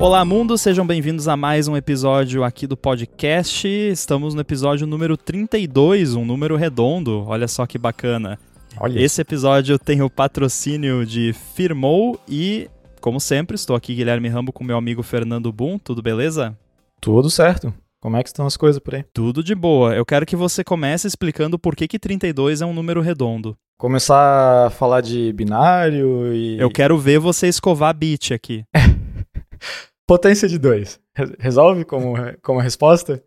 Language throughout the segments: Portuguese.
Olá, mundo, sejam bem-vindos a mais um episódio aqui do podcast. Estamos no episódio número 32, um número redondo. Olha só que bacana. Olha. Esse episódio tem o patrocínio de Firmou e, como sempre, estou aqui, Guilherme Rambo, com meu amigo Fernando Boom. Tudo beleza? Tudo certo. Como é que estão as coisas por aí? Tudo de boa. Eu quero que você comece explicando por que, que 32 é um número redondo. Começar a falar de binário e. Eu quero ver você escovar bit aqui. Potência de 2. Resolve como, como resposta?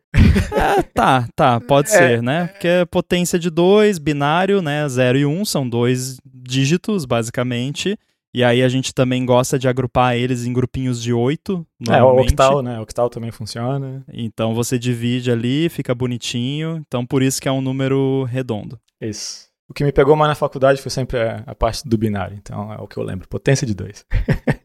É, tá, tá, pode é. ser, né? Porque é potência de 2, binário, né? 0 e 1 um, são dois dígitos, basicamente. E aí a gente também gosta de agrupar eles em grupinhos de 8. É, o octal, né? O octal também funciona. Então você divide ali, fica bonitinho. Então por isso que é um número redondo. Isso. O que me pegou mais na faculdade foi sempre a, a parte do binário. Então é o que eu lembro. Potência de 2.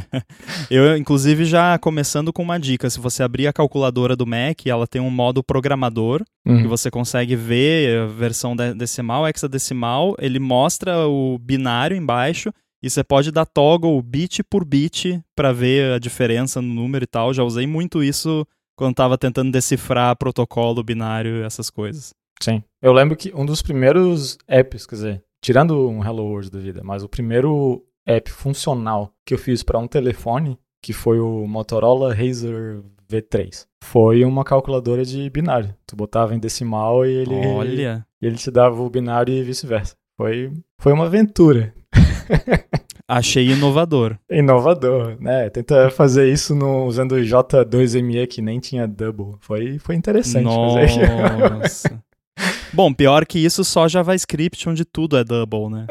eu, inclusive, já começando com uma dica: se você abrir a calculadora do Mac, ela tem um modo programador, uhum. que você consegue ver a versão decimal, hexadecimal, ele mostra o binário embaixo. E você pode dar toggle bit por bit para ver a diferença no número e tal. Já usei muito isso quando estava tentando decifrar protocolo binário e essas coisas. Sim. Eu lembro que um dos primeiros apps, quer dizer, tirando um Hello World da vida, mas o primeiro app funcional que eu fiz para um telefone, que foi o Motorola Razr V3. Foi uma calculadora de binário. Tu botava em decimal e ele Olha. Ele te dava o binário e vice-versa. Foi foi uma aventura. Achei inovador. Inovador, né? Tenta fazer isso no, usando o J2ME que nem tinha double. Foi, foi interessante Nossa. Bom, pior que isso, só JavaScript, onde tudo é double, né?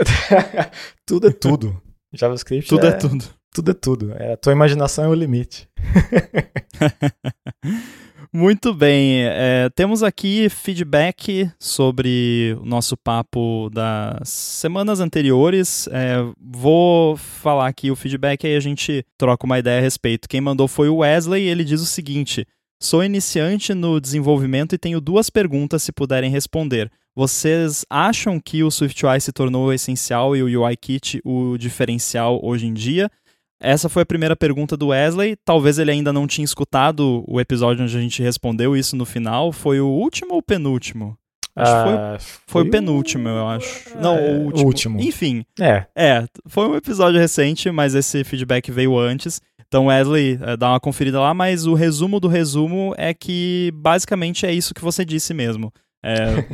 tudo é tudo. JavaScript tudo é, é tudo. Tudo é tudo. É, a tua imaginação é o limite. Muito bem. É, temos aqui feedback sobre o nosso papo das semanas anteriores. É, vou falar aqui o feedback e a gente troca uma ideia a respeito. Quem mandou foi o Wesley e ele diz o seguinte: Sou iniciante no desenvolvimento e tenho duas perguntas se puderem responder. Vocês acham que o SwiftUI se tornou essencial e o UIKit o diferencial hoje em dia? Essa foi a primeira pergunta do Wesley. Talvez ele ainda não tinha escutado o episódio onde a gente respondeu isso no final. Foi o último ou o penúltimo? Acho que foi, ah, foi, foi, o penúltimo, eu acho. É, não, o último. último. Enfim. É. É, foi um episódio recente, mas esse feedback veio antes. Então, Wesley, é, dá uma conferida lá, mas o resumo do resumo é que basicamente é isso que você disse mesmo. É,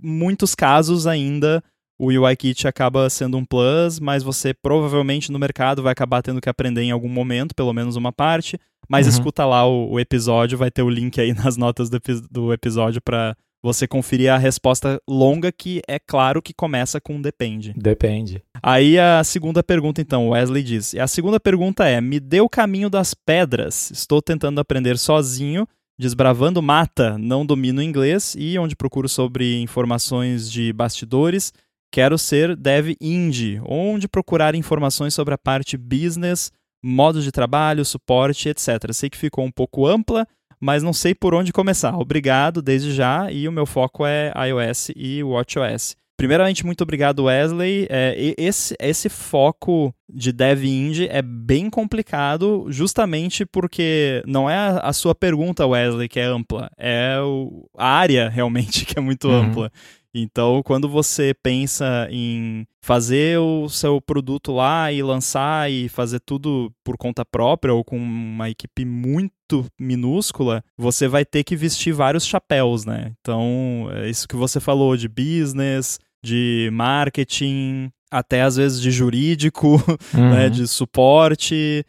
muitos casos ainda o UIKit acaba sendo um plus, mas você provavelmente no mercado vai acabar tendo que aprender em algum momento, pelo menos uma parte. Mas uhum. escuta lá o, o, episódio, vai ter o link aí nas notas do, do episódio para você conferir a resposta longa, que é claro que começa com depende. Depende. Aí a segunda pergunta, então, Wesley diz. A segunda pergunta é: me dê o caminho das pedras. Estou tentando aprender sozinho Desbravando Mata, não domino inglês e onde procuro sobre informações de bastidores, quero ser dev indie, onde procurar informações sobre a parte business, modo de trabalho, suporte, etc. Sei que ficou um pouco ampla, mas não sei por onde começar. Obrigado desde já e o meu foco é iOS e WatchOS. Primeiramente, muito obrigado, Wesley. É, esse, esse foco de dev indie é bem complicado, justamente porque não é a, a sua pergunta, Wesley, que é ampla, é o, a área realmente que é muito uhum. ampla. Então, quando você pensa em fazer o seu produto lá e lançar e fazer tudo por conta própria ou com uma equipe muito minúscula, você vai ter que vestir vários chapéus, né? Então, é isso que você falou de business, de marketing, até às vezes de jurídico, né, uhum. né, de suporte.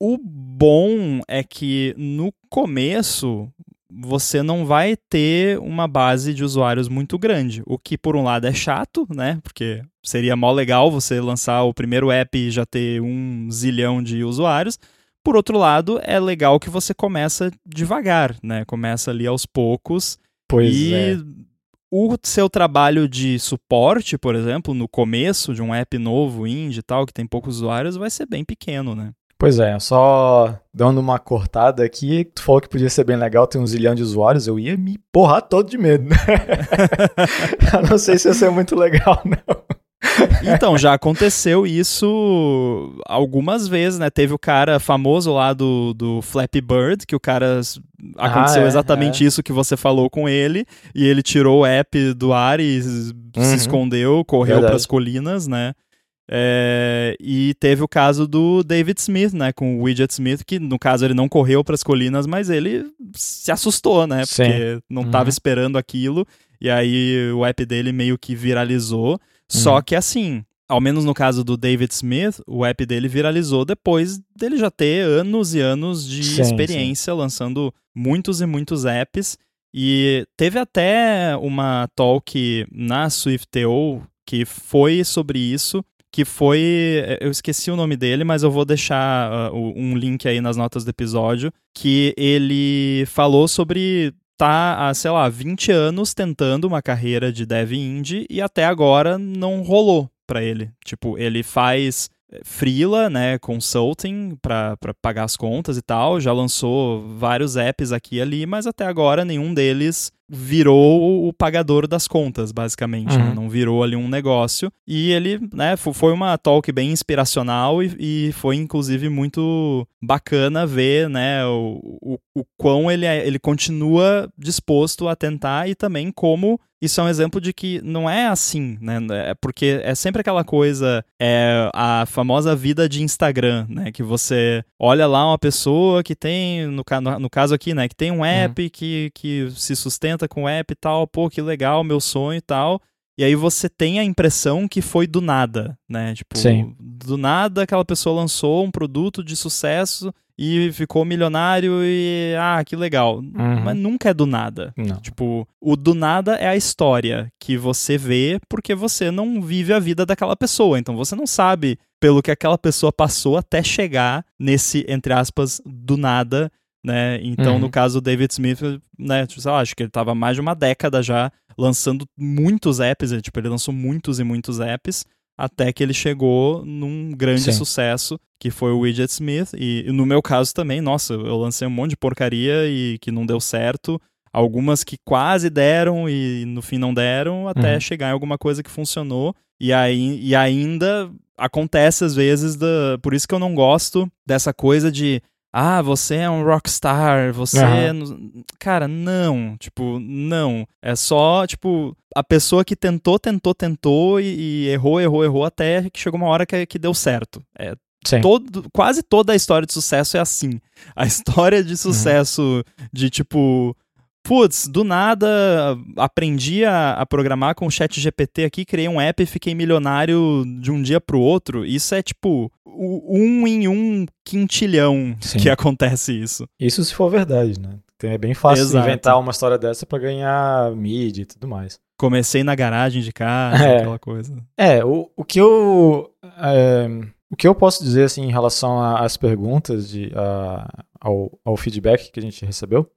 O bom é que no começo você não vai ter uma base de usuários muito grande, o que por um lado é chato, né? Porque seria mó legal você lançar o primeiro app e já ter um zilhão de usuários. Por outro lado, é legal que você começa devagar, né? Começa ali aos poucos. Pois e é o seu trabalho de suporte, por exemplo, no começo de um app novo, indie e tal, que tem poucos usuários, vai ser bem pequeno, né? Pois é, só dando uma cortada aqui, tu falou que podia ser bem legal ter um zilhão de usuários, eu ia me porrar todo de medo. Né? eu não sei se ia ser muito legal, não. Então, já aconteceu isso algumas vezes, né? Teve o cara famoso lá do, do Flappy Bird, que o cara. Aconteceu Ah, é, exatamente é. isso que você falou com ele, e ele tirou o app do ar e Uhum. se escondeu, correu para as colinas, né? É, e teve o caso do David Smith, né, com o Widget Smith, que no caso ele não correu para as colinas, mas ele se assustou, né, Sim. porque não estava Uhum. esperando aquilo, e aí o app dele meio que viralizou. Só Uhum. que assim, ao menos no caso do David Smith, o app dele viralizou depois dele já ter anos e anos de Sim, experiência lançando muitos e muitos apps. E teve até uma talk na SwiftTO que foi sobre isso, que foi, eu esqueci o nome dele, mas eu vou deixar o- um link aí nas notas do episódio, que ele falou sobre tá há, sei lá, 20 anos tentando uma carreira de dev indie e até agora não rolou pra ele. Tipo, ele faz freela, né, consulting pra pagar as contas e tal, já lançou vários apps aqui e ali, mas até agora nenhum deles virou o pagador das contas, basicamente, né? Uhum. não virou ali um negócio. E ele, né, fo- foi uma talk bem inspiracional e, e foi inclusive muito bacana ver, né, o, o, o quão ele, é- ele continua disposto a tentar e também como isso é um exemplo de que não é assim, né? É porque é sempre aquela coisa, é a famosa vida de Instagram, né? Que você olha lá uma pessoa que tem, no, no, no caso aqui, né? Que tem um app que, que se sustenta com o app e tal, pô, que legal, meu sonho e tal. E aí você tem a impressão que foi do nada, né? Tipo, Sim. do nada aquela pessoa lançou um produto de sucesso e ficou milionário e ah, que legal. Uhum. Mas nunca é do nada. Não. Tipo, o do nada é a história que você vê porque você não vive a vida daquela pessoa. Então você não sabe pelo que aquela pessoa passou até chegar nesse, entre aspas, do nada, né? Então, Uhum. no caso do David Smith, né? Tipo, sei lá, acho que ele tava há mais de uma década já lançando muitos apps. Ele, tipo, ele lançou muitos e muitos apps até que ele chegou num grande Sim. sucesso, que foi o Widget Smith. E, e no meu caso também, nossa, eu lancei um monte de porcaria e que não deu certo. Algumas que quase deram e no fim não deram, até Uhum. chegar em alguma coisa que funcionou. E, aí, e ainda acontece às vezes, da, por isso que eu não gosto dessa coisa de ah, você é um rockstar, você. é Aham. no- Cara, não. Tipo, não. É só, tipo, a pessoa que tentou, tentou, tentou e, e errou, errou, errou até que chegou uma hora que, que deu certo. É, Sim. todo, quase toda a história de sucesso é assim. A história Uhum. de sucesso de tipo. Putz, do nada aprendi a, a programar com o chat GPT aqui, criei um app e fiquei milionário de um dia pro outro. Isso é tipo o- um em um quintilhão Sim. que acontece isso. Isso se for verdade, né? Então é bem fácil Exato. inventar uma história dessa pra ganhar mídia e tudo mais. Comecei na garagem de casa, É. aquela coisa. É, o, o que eu. é, o que eu posso dizer assim, em relação às perguntas, de, a- ao, ao feedback que a gente recebeu,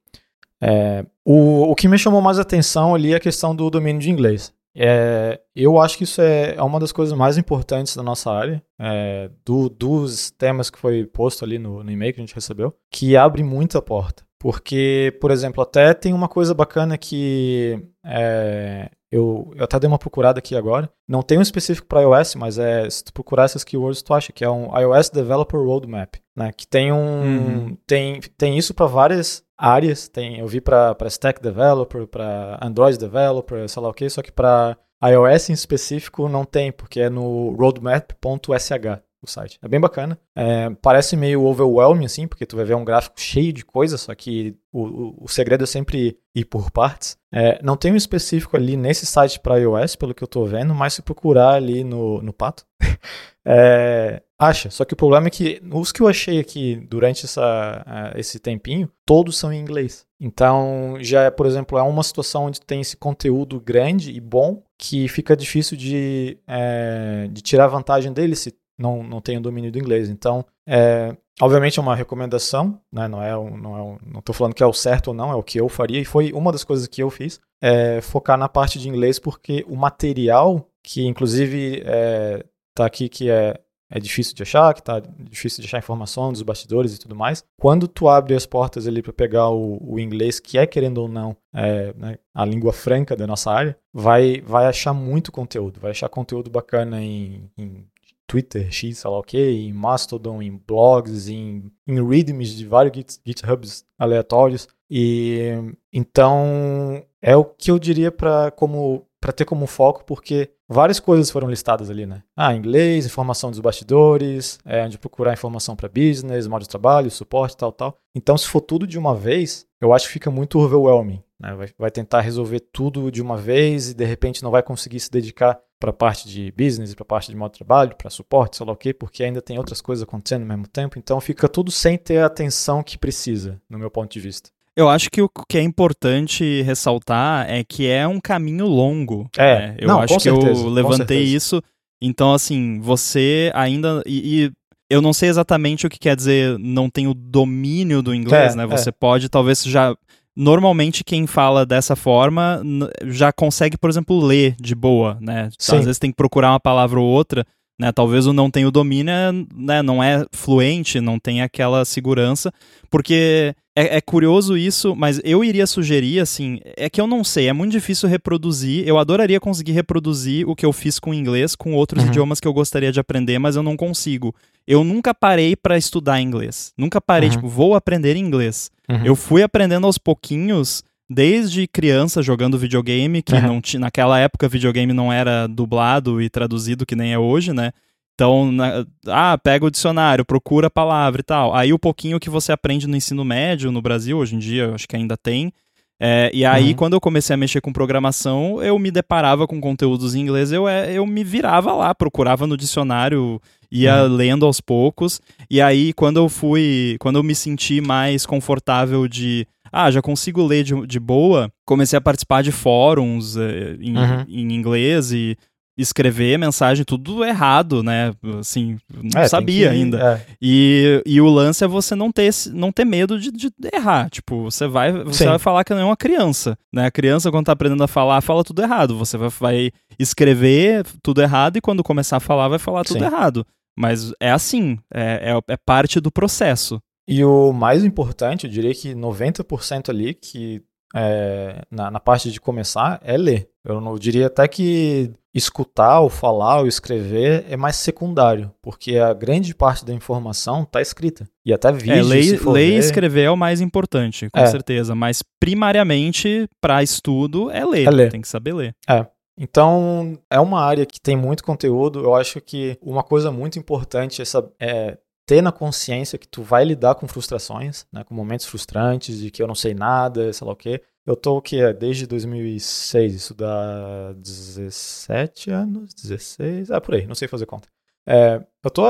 é, o, o que me chamou mais atenção ali é a questão do domínio de inglês. É, eu acho que isso é, é uma das coisas mais importantes da nossa área, é, do- dos temas que foi posto ali no, no e-mail que a gente recebeu, que abre muita porta. Porque, por exemplo, até tem uma coisa bacana que é, eu, eu até dei uma procurada aqui agora. Não tem um específico para iOS, mas é se tu procurar essas keywords, tu acha que é um iOS Developer Roadmap, né? Que tem um Uhum. tem, tem isso para várias áreas. Tem, eu vi para Stack Developer, para Android Developer, sei lá o que, só que para iOS em específico não tem, porque é no roadmap.sh o site. É bem bacana. É, parece meio overwhelming, assim, porque tu vai ver um gráfico cheio de coisa, só que o, o, o segredo é sempre ir por partes. É, não tem um específico ali nesse site para iOS, pelo que eu tô vendo, mas se procurar ali no, no pato, é, acha. Só que o problema é que os que eu achei aqui durante essa, eh, esse tempinho, todos são em inglês. Então, já, é, por exemplo, é uma situação onde tem esse conteúdo grande e bom que fica difícil de, eh, de tirar vantagem dele se não, não tem o domínio do inglês. Então, é, obviamente é uma recomendação, né? não é não é não falando que é o certo ou não, é o que eu faria e foi uma das coisas que eu fiz, é focar na parte de inglês porque o material que inclusive é, tá aqui que é é difícil de achar, que tá difícil de achar informação dos bastidores e tudo mais. Quando tu abre as portas ali para pegar o, o, inglês, que é querendo ou não é, né, a língua franca da nossa área, vai, vai achar muito conteúdo, vai achar conteúdo bacana em, em Twitter, X, sei lá o que, em Mastodon, em blogs, em, em readmes de vários Git, GitHubs aleatórios. E então é o que eu diria para como para ter como foco, porque várias coisas foram listadas ali, né? Ah, inglês, informação dos bastidores, é, onde procurar informação para business, modo de trabalho, suporte, tal, tal. Então, se for tudo de uma vez, eu acho que fica muito overwhelming. Né? Vai, vai tentar resolver tudo de uma vez e de repente não vai conseguir se dedicar para a parte de business, para a parte de modo de trabalho, para suporte, sei lá o quê, porque ainda tem outras coisas acontecendo ao mesmo tempo. Então, fica tudo sem ter a atenção que precisa, no meu ponto de vista. Eu acho que o que é importante ressaltar é que é um caminho longo. É, né? eu não, acho que certeza, eu levantei isso. Então, assim, você ainda. E, e, eu não sei exatamente o que quer dizer não tem o domínio do inglês, é, né? Você é. pode, talvez, já. Normalmente, quem fala dessa forma já consegue, por exemplo, ler de boa, né? Sim. Às vezes tem que procurar uma palavra ou outra. Né, talvez o não tenha o domínio, né, não é fluente, não tem aquela segurança, porque é, é, curioso isso, mas eu iria sugerir, assim, é que eu não sei, é muito difícil reproduzir. Eu adoraria conseguir reproduzir o que eu fiz com inglês com outros uhum. idiomas que eu gostaria de aprender, mas eu não consigo. Eu nunca parei para estudar inglês. Nunca parei, uhum. tipo, vou aprender inglês. Uhum. Eu fui aprendendo aos pouquinhos, desde criança jogando videogame, que não tinha, naquela época videogame não era dublado e traduzido que nem é hoje, né? Então, na, ah, pega o dicionário, procura a palavra e tal. Aí o pouquinho que você aprende no ensino médio no Brasil, hoje em dia, acho que ainda tem. É, e aí, uhum. quando eu comecei a mexer com programação, eu me deparava com conteúdos em inglês, eu, é, eu me virava lá, procurava no dicionário, ia uhum. lendo aos poucos. E aí, quando eu fui, quando eu me senti mais confortável de ah, já consigo ler de, de boa, comecei a participar de fóruns eh, em, uhum. em, inglês e escrever mensagem tudo errado, né? Assim, não é, sabia que, ainda. É. E, e o lance é você não ter, não ter medo de, de errar. Tipo, você vai, você vai falar que não é uma criança, né? A criança, quando tá aprendendo a falar, fala tudo errado. Você vai, vai escrever tudo errado e quando começar a falar, vai falar tudo Sim. errado. Mas é assim, é, é, é parte do processo. E o mais importante, eu diria que 90% ali, que é, na, na parte de começar, é ler. Eu não eu diria até que escutar ou falar ou escrever é mais secundário, porque a grande parte da informação está escrita. E até vídeo, é, ler, ler e escrever é o mais importante, com é. certeza. Mas primariamente, para estudo, é ler. é ler. Tem que saber ler. É. Então, é uma área que tem muito conteúdo. Eu acho que uma coisa muito importante essa, é ter na consciência que tu vai lidar com frustrações, né, com momentos frustrantes, de que eu não sei nada, sei lá o quê. Eu tô o que desde 2006, isso dá 17 anos, 16, ah, por aí, não sei fazer conta. É, eu tô,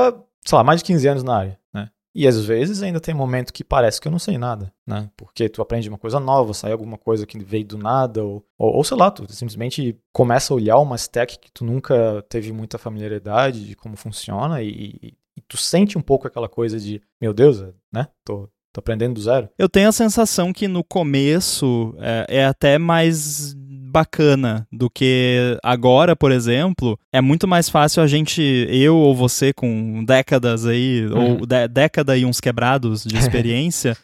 sei lá, mais de 15 anos na área, né? E às vezes ainda tem momento que parece que eu não sei nada, né? Porque tu aprende uma coisa nova, sai alguma coisa que veio do nada, ou, ou, ou sei lá, tu simplesmente começa a olhar uma stack que tu nunca teve muita familiaridade de como funciona e, e tu sente um pouco aquela coisa de, meu Deus, né? Tô, tô aprendendo do zero. Eu tenho a sensação que no começo é, é até mais bacana do que agora, por exemplo, é muito mais fácil a gente, eu ou você com décadas aí, uhum. ou década e uns quebrados de experiência,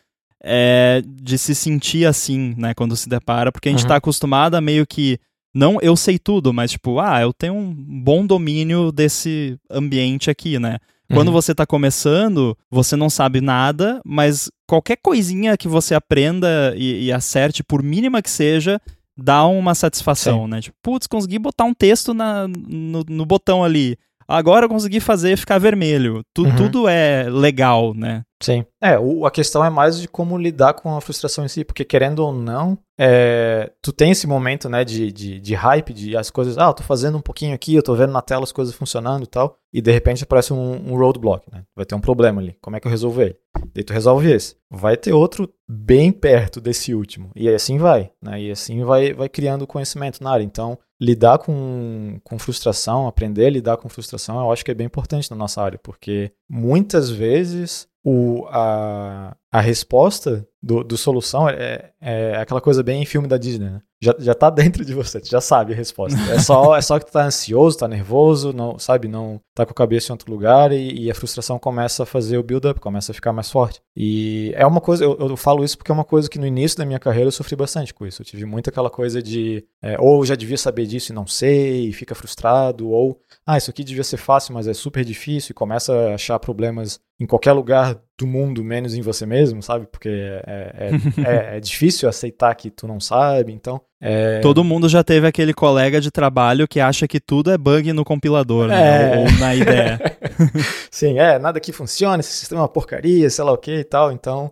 é, de se sentir assim, né, quando se depara, porque a gente uhum. tá acostumado a meio que não eu sei tudo, mas tipo, ah, eu tenho um bom domínio desse ambiente aqui, né? Quando uhum. você está começando, você não sabe nada, mas qualquer coisinha que você aprenda e, e acerte, por mínima que seja, dá uma satisfação, Sim. né? Tipo, putz, consegui botar um texto na, no, no botão ali. Agora eu consegui fazer ficar vermelho. Tu, uhum. Tudo é legal, né? Sim. É, o, a questão é mais de como lidar com a frustração em si, porque querendo ou não, é, tu tem esse momento, né, de, de, de, hype, de as coisas, ah, eu tô fazendo um pouquinho aqui, eu tô vendo na tela as coisas funcionando e tal, e de repente aparece um, um roadblock, né? Vai ter um problema ali. Como é que eu resolvo ele? Daí tu resolve esse. Vai ter outro bem perto desse último. E assim vai, né? E assim vai, vai criando conhecimento na área. Então, lidar com, com frustração, aprender a lidar com frustração, eu acho que é bem importante na nossa área, porque muitas vezes o, a, a resposta do, do solução é, é aquela coisa bem em filme da Disney, né? Já, já tá dentro de você, tu já sabe a resposta. É só, é só que tu tá ansioso, tá nervoso, não, sabe, não tá com a cabeça em outro lugar e, e a frustração começa a fazer o build-up, começa a ficar mais forte. E é uma coisa, eu, eu, falo isso porque é uma coisa que no início da minha carreira eu sofri bastante com isso. Eu tive muito aquela coisa de, é, ou já devia saber disso e não sei, e fica frustrado, ou, ah, isso aqui devia ser fácil, mas é super difícil, e começa a achar problemas em qualquer lugar do mundo, menos em você mesmo, sabe? Porque é, é, é, é difícil aceitar que tu não sabe, então. É... Todo mundo já teve aquele colega de trabalho que acha que tudo é bug no compilador, né? Ou, ou na ideia. Sim, é, nada que funciona, esse sistema é uma porcaria, sei lá o que e tal, então.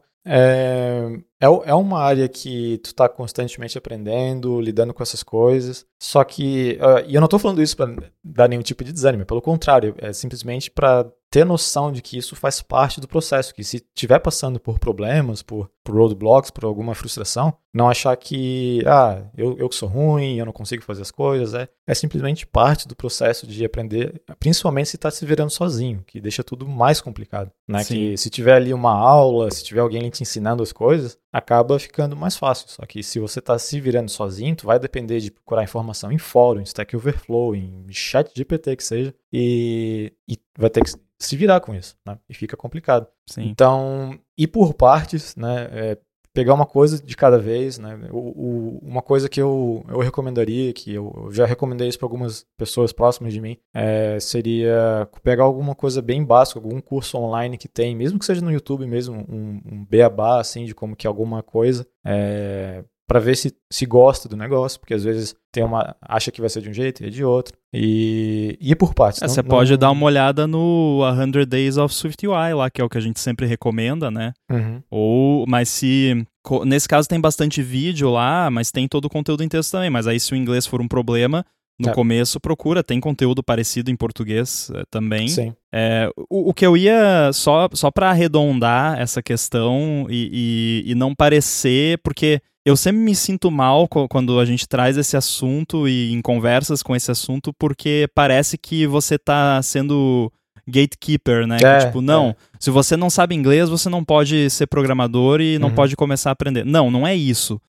É, é, uma área que tu está constantemente aprendendo, lidando com essas coisas. Só que, uh, e eu não estou falando isso para dar nenhum tipo de desânimo, pelo contrário, é simplesmente para ter noção de que isso faz parte do processo, que se estiver passando por problemas, por, por, roadblocks, por alguma frustração, não achar que, ah, eu, eu sou ruim, eu não consigo fazer as coisas, é, é simplesmente parte do processo de aprender, principalmente se está se virando sozinho, que deixa tudo mais complicado, né? Sim. Que se tiver ali uma aula, se tiver alguém te ensinando as coisas, acaba ficando mais fácil. Só que se você está se virando sozinho, tu vai depender de procurar informação em fórum, em Stack Overflow, em chat GPT que seja, e, e vai ter que se virar com isso, né? E fica complicado. Sim. Então, ir por partes, né? É, pegar uma coisa de cada vez, né? O, o, uma coisa que eu, eu recomendaria, que eu, eu já recomendei isso para algumas pessoas próximas de mim, é, seria pegar alguma coisa bem básica, algum curso online que tem, mesmo que seja no YouTube mesmo, um, um beabá, assim, de como que alguma coisa, é, para ver se, se gosta do negócio, porque às vezes tem uma acha que vai ser de um jeito e é de outro. E, ir por partes. É, você pode dar uma olhada no 100 Days of SwiftUI lá, que é o que a gente sempre recomenda, né? Uhum. Ou, mas se nesse caso tem bastante vídeo lá, mas tem todo o conteúdo em texto também, mas aí se o inglês for um problema, no é. começo procura, tem conteúdo parecido em português é, também. Sim. É, o, o, que eu ia, só, só para arredondar essa questão e, e, e, não parecer, porque eu sempre me sinto mal quando a gente traz esse assunto e em conversas com esse assunto, porque parece que você está sendo gatekeeper, né? É, que, tipo, não, é. se você não sabe inglês, você não pode ser programador e não uhum. pode começar a aprender. Não, não é isso.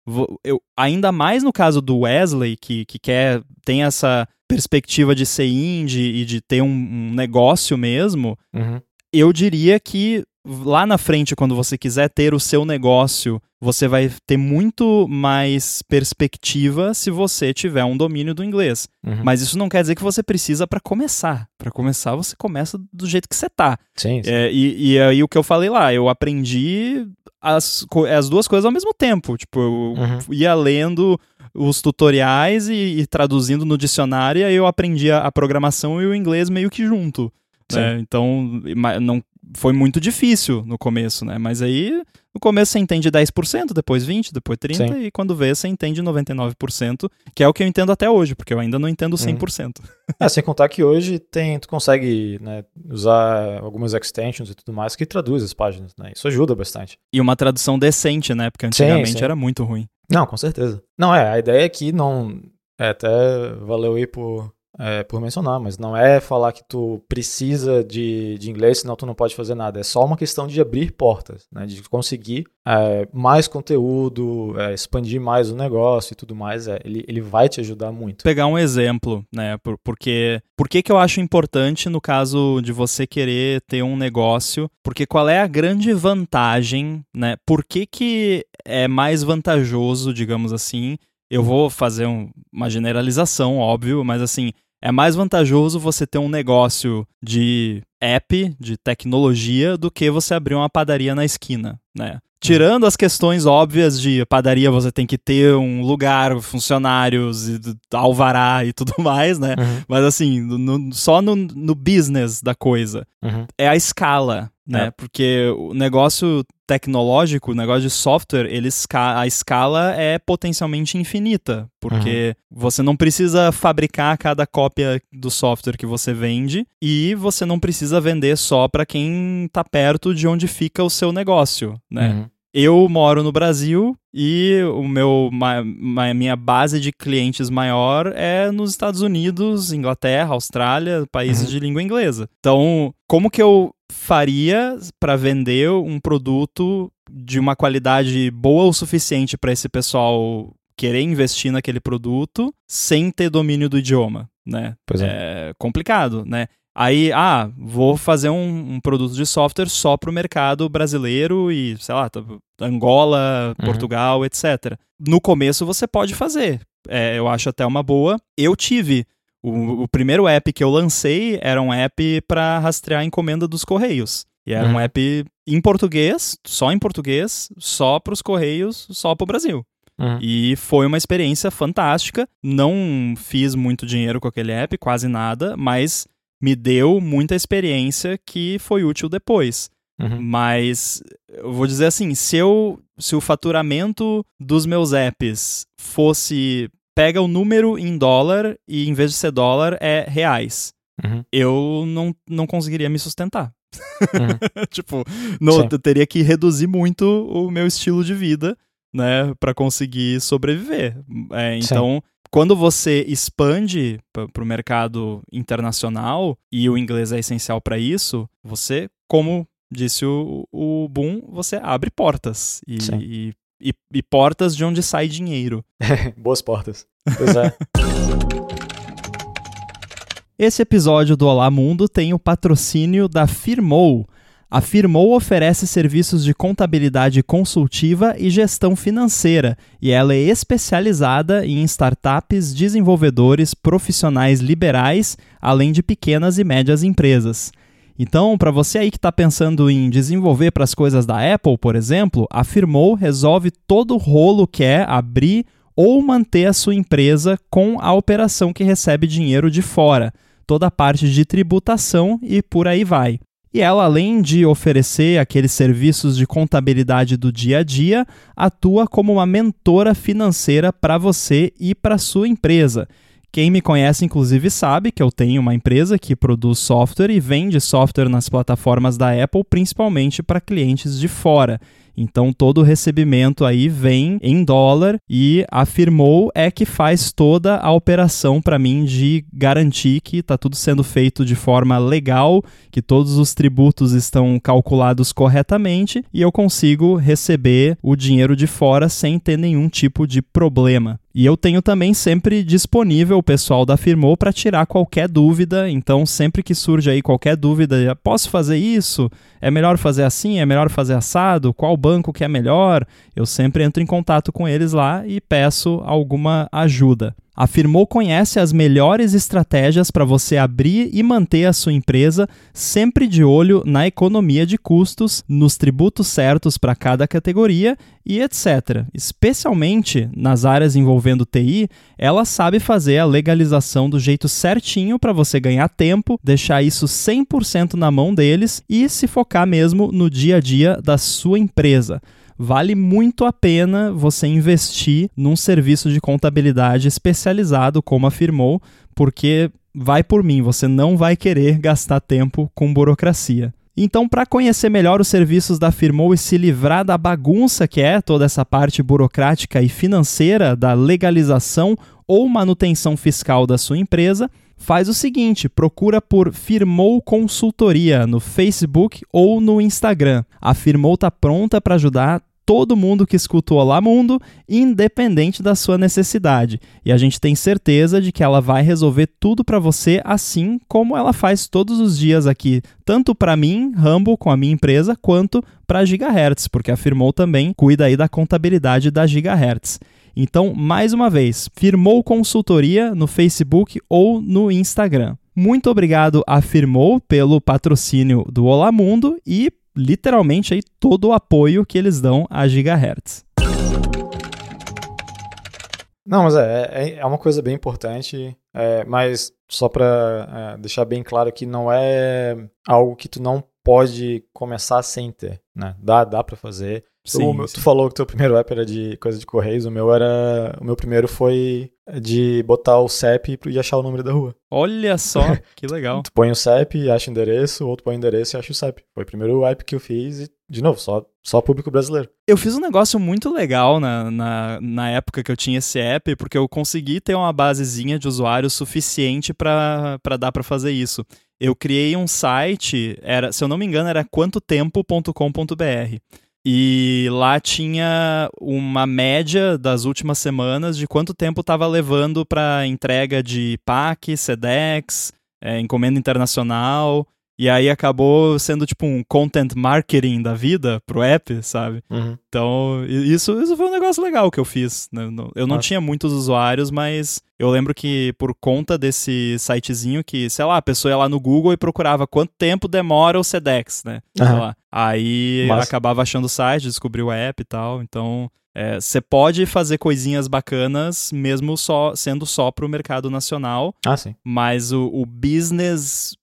Eu, ainda mais no caso do Wesley, que, que quer, tem essa perspectiva de ser indie e de ter um, um negócio mesmo, uhum. eu diria que lá na frente, quando você quiser ter o seu negócio, você vai ter muito mais perspectiva se você tiver um domínio do inglês. Uhum. Mas isso não quer dizer que você precisa para começar. Para começar, você começa do jeito que você tá. Sim, sim. É, e, e aí o que eu falei lá, eu aprendi as, as duas coisas ao mesmo tempo. Tipo, eu uhum. ia lendo os tutoriais e, e, traduzindo no dicionário, e aí eu aprendi a, a programação e o inglês meio que junto. Né? Então, não foi muito difícil no começo, né? Mas aí, no começo você entende 10%, depois 20%, depois 30%, Sim. e quando vê, você entende 99%, que é o que eu entendo até hoje, porque eu ainda não entendo 100%. Uhum. É, sem contar que hoje tem, tu consegue né, usar algumas extensions e tudo mais que traduz as páginas, né? Isso ajuda bastante. E uma tradução decente, né? Porque antigamente sim, sim. era muito ruim. Não, com certeza. Não, é, a ideia é que não... É, até valeu aí por é, por mencionar, mas não é falar que tu precisa de, de inglês, senão tu não pode fazer nada. É só uma questão de abrir portas, né? de conseguir é, mais conteúdo, é, expandir mais o negócio e tudo mais. É, ele, ele vai te ajudar muito. Pegar um exemplo, né? Por, porque por que, que eu acho importante no caso de você querer ter um negócio? Porque qual é a grande vantagem, né? Por que, que é mais vantajoso, digamos assim, eu vou fazer um, uma generalização, óbvio, mas assim, é mais vantajoso você ter um negócio de app, de tecnologia, do que você abrir uma padaria na esquina, né? Tirando as questões óbvias de padaria, você tem que ter um lugar, funcionários, alvará e tudo mais, né? Uhum. Mas assim, no, só no, no, business da coisa. Uhum. É a escala, né? É. Porque o negócio tecnológico, o negócio de software, ele, a escala é potencialmente infinita. Porque uhum. você não precisa fabricar cada cópia do software que você vende e você não precisa vender só para quem está perto de onde fica o seu negócio, né? Uhum. Eu moro no Brasil e o meu ma, ma, minha base de clientes maior é nos Estados Unidos, Inglaterra, Austrália, países uhum. de língua inglesa. Então, como que eu faria para vender um produto de uma qualidade boa o suficiente para esse pessoal querer investir naquele produto sem ter domínio do idioma, né? Pois é. é complicado, né? Aí, ah, vou fazer um, um produto de software só para o mercado brasileiro e, sei lá, Angola, uhum. Portugal, etc. No começo você pode fazer. É, eu acho até uma boa. Eu tive. O, o, primeiro app que eu lancei era um app para rastrear a encomenda dos Correios. E era uhum. um app em português, só em português, só para os Correios, só para o Brasil. Uhum. E foi uma experiência fantástica. Não fiz muito dinheiro com aquele app, quase nada, mas me deu muita experiência que foi útil depois. Uhum. Mas eu vou dizer assim, se eu se o faturamento dos meus apps fosse pega o número em dólar e em vez de ser dólar é reais, uhum. eu não, não conseguiria me sustentar. Uhum. tipo, no, eu teria que reduzir muito o meu estilo de vida, né, para conseguir sobreviver. É, então, Sim quando você expande para o mercado internacional, e o inglês é essencial para isso, você, como disse o, o Boom, você abre portas. E, e, e, e, portas de onde sai dinheiro. Boas portas. Pois é. Esse episódio do Olá Mundo tem o patrocínio da Firmou a Firmou oferece serviços de contabilidade consultiva e gestão financeira, e ela é especializada em startups, desenvolvedores, profissionais liberais, além de pequenas e médias empresas. Então, para você aí que está pensando em desenvolver para as coisas da Apple, por exemplo, a Firmou resolve todo o rolo que é abrir ou manter a sua empresa com a operação que recebe dinheiro de fora, toda a parte de tributação e por aí vai. E ela, além de oferecer aqueles serviços de contabilidade do dia a dia, atua como uma mentora financeira para você e para sua empresa. Quem me conhece, inclusive, sabe que eu tenho uma empresa que produz software e vende software nas plataformas da Apple, principalmente para clientes de fora. Então todo o recebimento aí vem em dólar e afirmou é que faz toda a operação para mim de garantir que está tudo sendo feito de forma legal, que todos os tributos estão calculados corretamente e eu consigo receber o dinheiro de fora sem ter nenhum tipo de problema. E eu tenho também sempre disponível o pessoal da Firmou para tirar qualquer dúvida. Então, sempre que surge aí qualquer dúvida, posso fazer isso? É melhor fazer assim? É melhor fazer assado? Qual banco que é melhor? Eu sempre entro em contato com eles lá e peço alguma ajuda. A Firmou conhece as melhores estratégias para você abrir e manter a sua empresa, sempre de olho na economia de custos, nos tributos certos para cada categoria e etc. Especialmente nas áreas envolvendo TI, ela sabe fazer a legalização do jeito certinho para você ganhar tempo, deixar isso 100% na mão deles e se focar mesmo no dia a dia da sua empresa vale muito a pena você investir num serviço de contabilidade especializado, como afirmou, porque vai por mim, você não vai querer gastar tempo com burocracia. Então, para conhecer melhor os serviços da Firmou e se livrar da bagunça que é toda essa parte burocrática e financeira da legalização ou manutenção fiscal da sua empresa, faz o seguinte: procura por Firmou Consultoria no Facebook ou no Instagram. A Firmou está pronta para ajudar todo mundo que escuta o Olá Mundo, independente da sua necessidade. E a gente tem certeza de que ela vai resolver tudo para você, assim como ela faz todos os dias aqui, tanto para mim, Rambo, com a minha empresa, quanto para Gigahertz, porque afirmou também cuida aí da contabilidade da Gigahertz. Então, mais uma vez, firmou consultoria no Facebook ou no Instagram. Muito obrigado a Firmou pelo patrocínio do Olá Mundo e literalmente aí todo o apoio que eles dão a Gigahertz. Não, mas é, é, é uma coisa bem importante, é, mas só para é, deixar bem claro que não é algo que tu não pode começar sem ter, né? Dá, dá para fazer. Sim, o, sim. Tu falou que o teu primeiro app era de coisa de correios, o meu era, o meu primeiro foi de botar o CEP e achar o número da rua. Olha só, que legal. tu põe o CEP, acha o endereço, outro põe o endereço e acha o CEP. Foi o primeiro app que eu fiz e, de novo, só, só público brasileiro. Eu fiz um negócio muito legal na, na, na época que eu tinha esse app, porque eu consegui ter uma basezinha de usuários suficiente para dar para fazer isso. Eu criei um site, era, se eu não me engano, era quantotempo.com.br. E lá tinha uma média das últimas semanas de quanto tempo estava levando para entrega de PAC, SEDEX, é, encomenda internacional. E aí acabou sendo tipo um content marketing da vida pro app, sabe? Uhum. Então, isso, isso foi um negócio legal que eu fiz. Né? Eu não tinha muitos usuários, mas eu lembro que por conta desse sitezinho que, sei lá, a pessoa ia lá no Google e procurava quanto tempo demora o Sedex, né? Uhum. Aí acabava achando o site, descobriu o app e tal. Então, você é, pode fazer coisinhas bacanas mesmo só sendo só pro mercado nacional. Ah, sim. Mas o, o business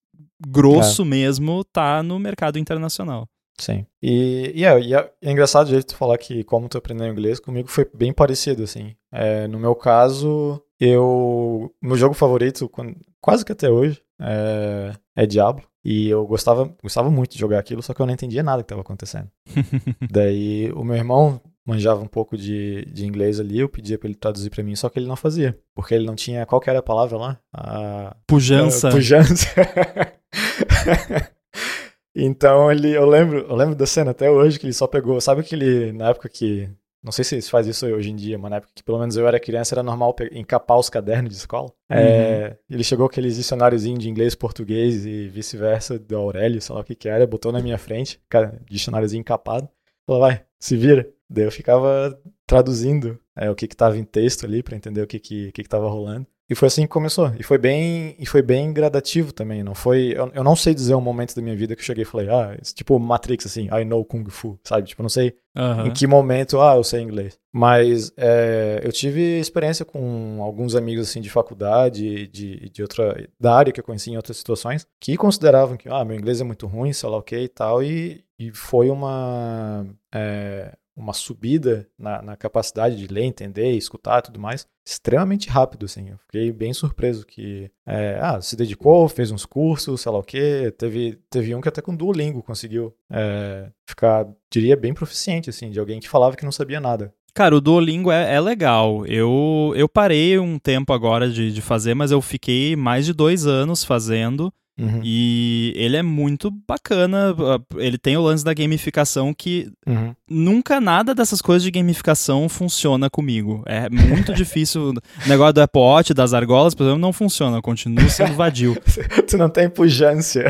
grosso é. mesmo tá no mercado internacional. Sim. E, e, é, e é, é, engraçado o jeito de falar que como tu aprendeu inglês, comigo foi bem parecido, assim. É, no meu caso, eu... Meu jogo favorito, quase que até hoje, é, é Diablo. E eu gostava, gostava muito de jogar aquilo, só que eu não entendia nada que estava acontecendo. Daí o meu irmão manjava um pouco de, de inglês ali, eu pedia para ele traduzir para mim, só que ele não fazia, porque ele não tinha qual era a palavra lá? A pujança. A pujança. então ele, eu lembro, eu lembro da cena até hoje que ele só pegou, sabe aquele na época que não sei se faz isso hoje em dia, mas na época que pelo menos eu era criança era normal encapar os cadernos de escola. Uhum. É, ele chegou aqueles dicionáriozinho de inglês, português e vice-versa do Aurélio, sei lá o que que era, botou na minha frente, dicionáriozinho encapado. Falou, vai, se vira. Daí eu ficava traduzindo é, o que estava em texto ali para entender o que que, que que tava rolando. E foi assim que começou. E foi bem, e foi bem gradativo também. Não foi, eu, eu não sei dizer um momento da minha vida que eu cheguei e falei, ah, tipo Matrix assim, I know Kung Fu, sabe? Tipo, não sei uhum. em que momento, ah, eu sei inglês. Mas é, eu tive experiência com alguns amigos assim de faculdade, de, de outra da área que eu conheci em outras situações, que consideravam que, ah, meu inglês é muito ruim, sei lá o que e tal, e, e foi uma é, uma subida na, na, capacidade de ler, entender, escutar tudo mais, extremamente rápido, assim. Eu fiquei bem surpreso que, é, ah, se dedicou, fez uns cursos, sei lá o quê. Teve, teve um que até com Duolingo conseguiu é, ficar, diria, bem proficiente, assim, de alguém que falava que não sabia nada. Cara, o Duolingo é, é legal. Eu, eu parei um tempo agora de, de fazer, mas eu fiquei mais de dois anos fazendo. Uhum. E ele é muito bacana. Ele tem o lance da gamificação que uhum. nunca nada dessas coisas de gamificação funciona comigo. É muito difícil. O negócio do Apple Watch, das argolas, por exemplo, não funciona. Continua sendo vadio. tu não tem pujança.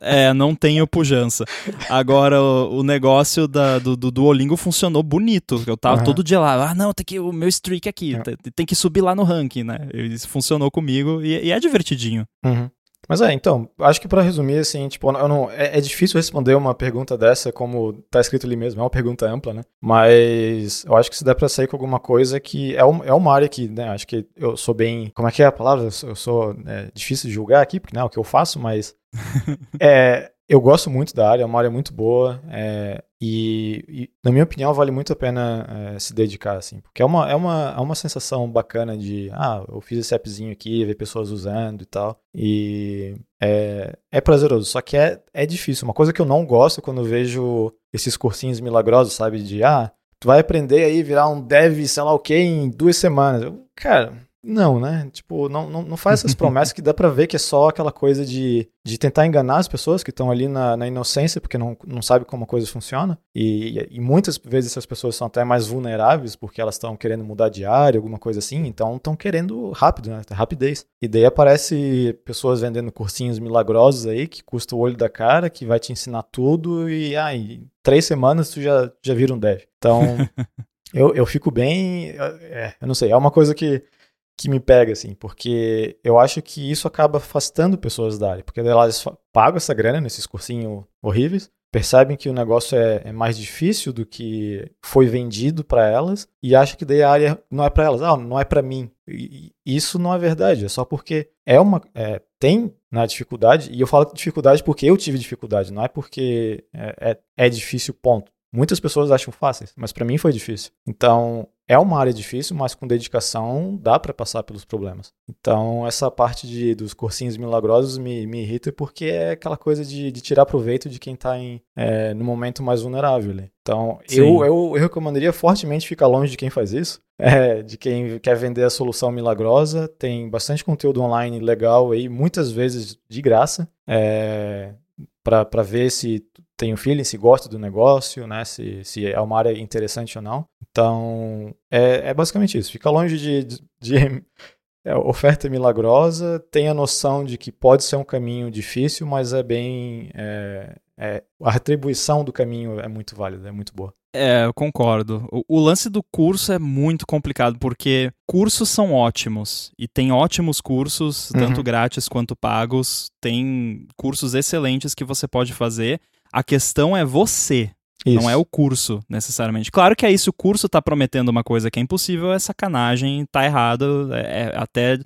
É, não tenho pujança. Agora, o, o negócio da, do, do Duolingo funcionou bonito. Eu tava uhum. todo dia lá, ah, não, tem que o meu streak aqui, tem, tem, que subir lá no ranking, né? Isso funcionou comigo e, e é divertidinho. Uhum. Mas é, então, acho que para resumir, assim, tipo, eu não, é, é, difícil responder uma pergunta dessa como tá escrito ali mesmo, é uma pergunta ampla, né? Mas eu acho que se der pra sair com alguma coisa que é, um, é uma área que, né, acho que eu sou bem, como é que é a palavra? Eu sou, eu sou é, difícil de julgar aqui, porque não é o que eu faço, mas é, eu gosto muito da área, é uma área muito boa é, e, e, na minha opinião, vale muito a pena é, se dedicar, assim, porque é uma, é, uma, é uma sensação bacana de, ah, eu fiz esse appzinho aqui, ver pessoas usando e tal, e é, é prazeroso, só que é, é difícil. Uma coisa que eu não gosto quando vejo esses cursinhos milagrosos, sabe, de, ah, tu vai aprender aí virar um dev, sei lá o que, em duas semanas. Eu, cara, não, né? Tipo, não, não, não faz essas promessas que dá pra ver que é só aquela coisa de, de tentar enganar as pessoas que estão ali na, na inocência, porque não, não sabe como a coisa funciona. E, e muitas vezes essas pessoas são até mais vulneráveis porque elas estão querendo mudar de área, alguma coisa assim, então estão querendo rápido, né? Rapidez. E daí aparece pessoas vendendo cursinhos milagrosos aí que custa o olho da cara, que vai te ensinar tudo e aí, ah, três semanas tu já, já vira um dev. Então. Eu, eu fico bem. É, eu não sei, é uma coisa que que me pega, assim, porque eu acho que isso acaba afastando pessoas da área, porque elas pagam essa grana nesses cursinhos horríveis, percebem que o negócio é, é mais difícil do que foi vendido para elas e acham que daí a área não é para elas, ah, não é para mim. E, isso não é verdade, é só porque é uma é, tem na dificuldade e eu falo dificuldade porque eu tive dificuldade, não é porque é, é, é difícil ponto. Muitas pessoas acham fáceis, mas para mim foi difícil. Então, é uma área difícil, mas com dedicação dá para passar pelos problemas. Então, essa parte de, dos cursinhos milagrosos me, me irrita porque é aquela coisa de, de tirar proveito de quem está é, no momento mais vulnerável. Né? Então, eu, eu, eu, recomendaria fortemente ficar longe de quem faz isso, é, de quem quer vender a solução milagrosa. Tem bastante conteúdo online legal aí, muitas vezes de graça, é, para ver se tem o feeling, se gosta do negócio, né? Se, se é uma área interessante ou não. Então, é, é basicamente isso. Fica longe de, de, de é, oferta milagrosa, tem a noção de que pode ser um caminho difícil, mas é bem. É, é, a retribuição do caminho é muito válida, é muito boa. É, eu concordo. O, o, lance do curso é muito complicado, porque cursos são ótimos. E tem ótimos cursos, uhum. tanto grátis quanto pagos. Tem cursos excelentes que você pode fazer. A questão é você. Isso. Não é o curso, necessariamente. Claro que aí, se o curso está prometendo uma coisa que é impossível, é sacanagem, tá errado. É, é até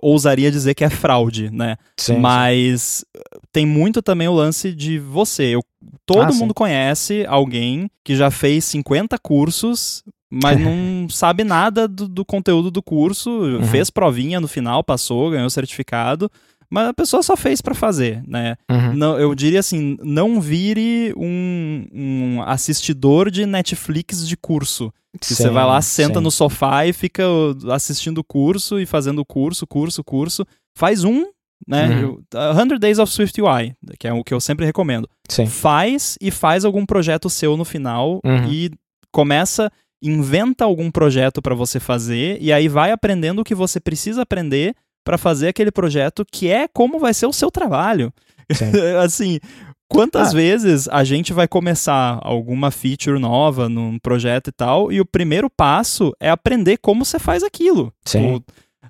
ousaria dizer que é fraude, né? Sim, Mas sim. tem muito também o lance de você. Eu, todo ah, mundo sim. conhece alguém que já fez 50 cursos, mas não sabe nada do, do conteúdo do curso, uhum. fez provinha no final, passou, ganhou certificado, mas a pessoa só fez para fazer, né? Uhum. Não, eu diria assim, não vire um, um assistidor de Netflix de curso. Que você vai lá, senta sim. no sofá e fica assistindo o curso e fazendo curso, curso, curso. Faz um, né? Uhum. 100 Days of Swift UI, que é o que eu sempre recomendo. Sim. Faz e faz algum projeto seu no final uhum. e começa, inventa algum projeto para você fazer e aí vai aprendendo o que você precisa aprender para fazer aquele projeto que é como vai ser o seu trabalho. assim, quantas ah. vezes a gente vai começar alguma feature nova num projeto e tal, e o primeiro passo é aprender como você faz aquilo. Sim.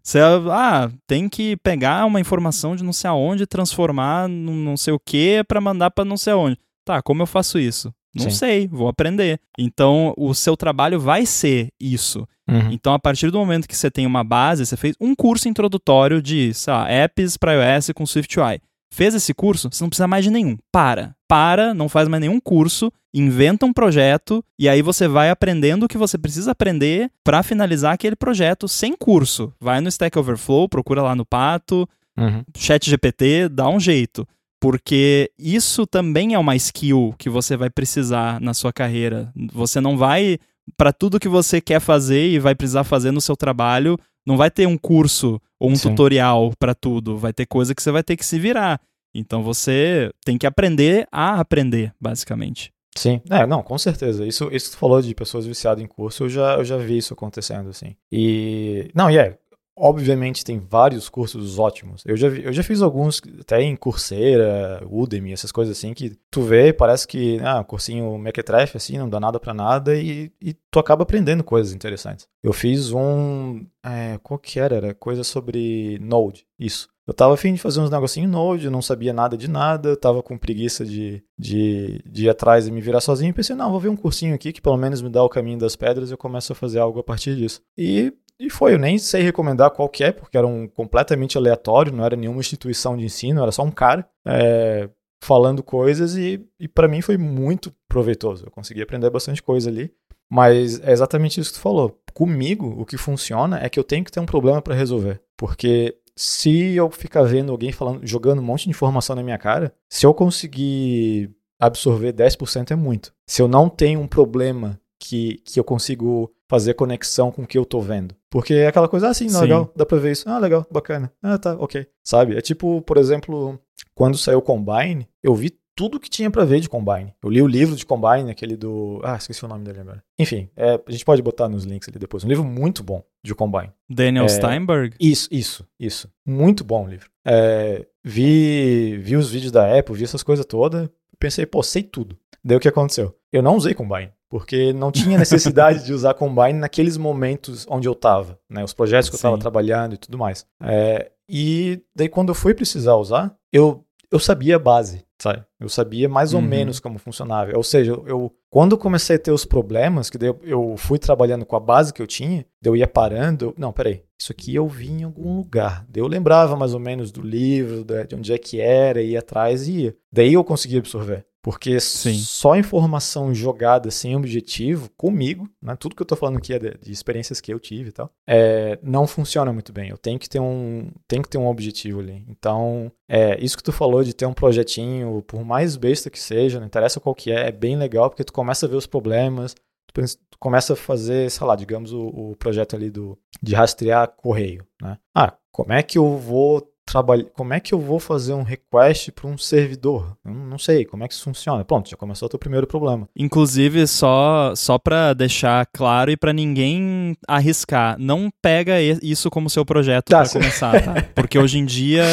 Você, ah, tem que pegar uma informação de não sei aonde, transformar num não sei o que para mandar para não sei aonde. Tá, como eu faço isso? Não Sim. sei, vou aprender. Então, o seu trabalho vai ser isso. Uhum. Então, a partir do momento que você tem uma base, você fez um curso introdutório de, sei lá, apps para iOS com SwiftUI. Fez esse curso, você não precisa mais de nenhum. Para. Para, não faz mais nenhum curso, inventa um projeto e aí você vai aprendendo o que você precisa aprender para finalizar aquele projeto sem curso. Vai no Stack Overflow, procura lá no Pato, uhum. Chat GPT, dá um jeito porque isso também é uma skill que você vai precisar na sua carreira. Você não vai para tudo que você quer fazer e vai precisar fazer no seu trabalho, não vai ter um curso ou um Sim. tutorial para tudo, vai ter coisa que você vai ter que se virar. Então você tem que aprender a aprender, basicamente. Sim, é, não, com certeza. Isso, isso que tu falou de pessoas viciadas em curso, eu já, eu já vi isso acontecendo, assim. E, não, e é, Obviamente tem vários cursos ótimos. Eu já, vi, eu já fiz alguns até em Coursera, Udemy, essas coisas assim, que tu vê parece que, ah, cursinho mequetrefe, assim, não dá nada para nada e, e, tu acaba aprendendo coisas interessantes. Eu fiz um, é, qual que era? Era coisa sobre Node, isso. Eu tava afim de fazer uns negocinhos Node, não sabia nada de nada, tava com preguiça de, de, de ir atrás e me virar sozinho. Pensei, não, vou ver um cursinho aqui que pelo menos me dá o caminho das pedras e eu começo a fazer algo a partir disso. E e foi, eu nem sei recomendar qual que é, porque era um completamente aleatório, não era nenhuma instituição de ensino, era só um cara é, falando coisas e, e para mim foi muito proveitoso. Eu consegui aprender bastante coisa ali. Mas é exatamente isso que tu falou. Comigo, o que funciona é que eu tenho que ter um problema para resolver. Porque se eu ficar vendo alguém falando, jogando um monte de informação na minha cara, se eu conseguir absorver 10% é muito. Se eu não tenho um problema que, que eu consigo fazer conexão com o que eu tô vendo. Porque é aquela coisa, ah, sim, sim. legal, dá pra ver isso. Ah, legal, bacana. Ah, tá, ok. Sabe? É tipo, por exemplo, quando saiu o Combine, eu vi tudo que tinha para ver de Combine. Eu li o livro de Combine, aquele do. Ah, esqueci o nome dele agora. Enfim, é, a gente pode botar nos links ali depois. Um livro muito bom de Combine. Daniel é, Steinberg? Isso, isso, isso. Muito bom o livro. É, vi, vi os vídeos da Apple, vi essas coisas todas. Pensei, pô, sei tudo. Daí o que aconteceu? Eu não usei Combine porque não tinha necessidade de usar Combine naqueles momentos onde eu estava, né? Os projetos que eu estava trabalhando e tudo mais. É, e daí quando eu fui precisar usar, eu, eu sabia a base, sabe? Eu sabia mais ou uhum. menos como funcionava. Ou seja, eu quando eu comecei a ter os problemas, que eu, eu fui trabalhando com a base que eu tinha, eu ia parando, eu, não, peraí, isso aqui eu vi em algum lugar. Daí eu lembrava mais ou menos do livro, de onde é que era, ia atrás e ia. Daí eu conseguia absorver. Porque Sim. só informação jogada sem objetivo, comigo, né, tudo que eu estou falando aqui é de, de, experiências que eu tive e tal, é, não funciona muito bem. Eu tenho que ter um, tenho que ter um objetivo ali. Então, é, isso que tu falou de ter um projetinho, por mais besta que seja, não interessa qual que é, é bem legal porque tu começa a ver os problemas, tu, tu começa a fazer, sei lá, digamos o, o projeto ali do, de rastrear correio. Né? Ah, como é que eu vou trabalhar, como é que eu vou fazer um request para um servidor? Eu não sei, como é que isso funciona? Pronto, já começou o teu primeiro problema. Inclusive, só só para deixar claro e para ninguém arriscar, não pega isso como seu projeto tá, para começar, tá? Porque hoje em dia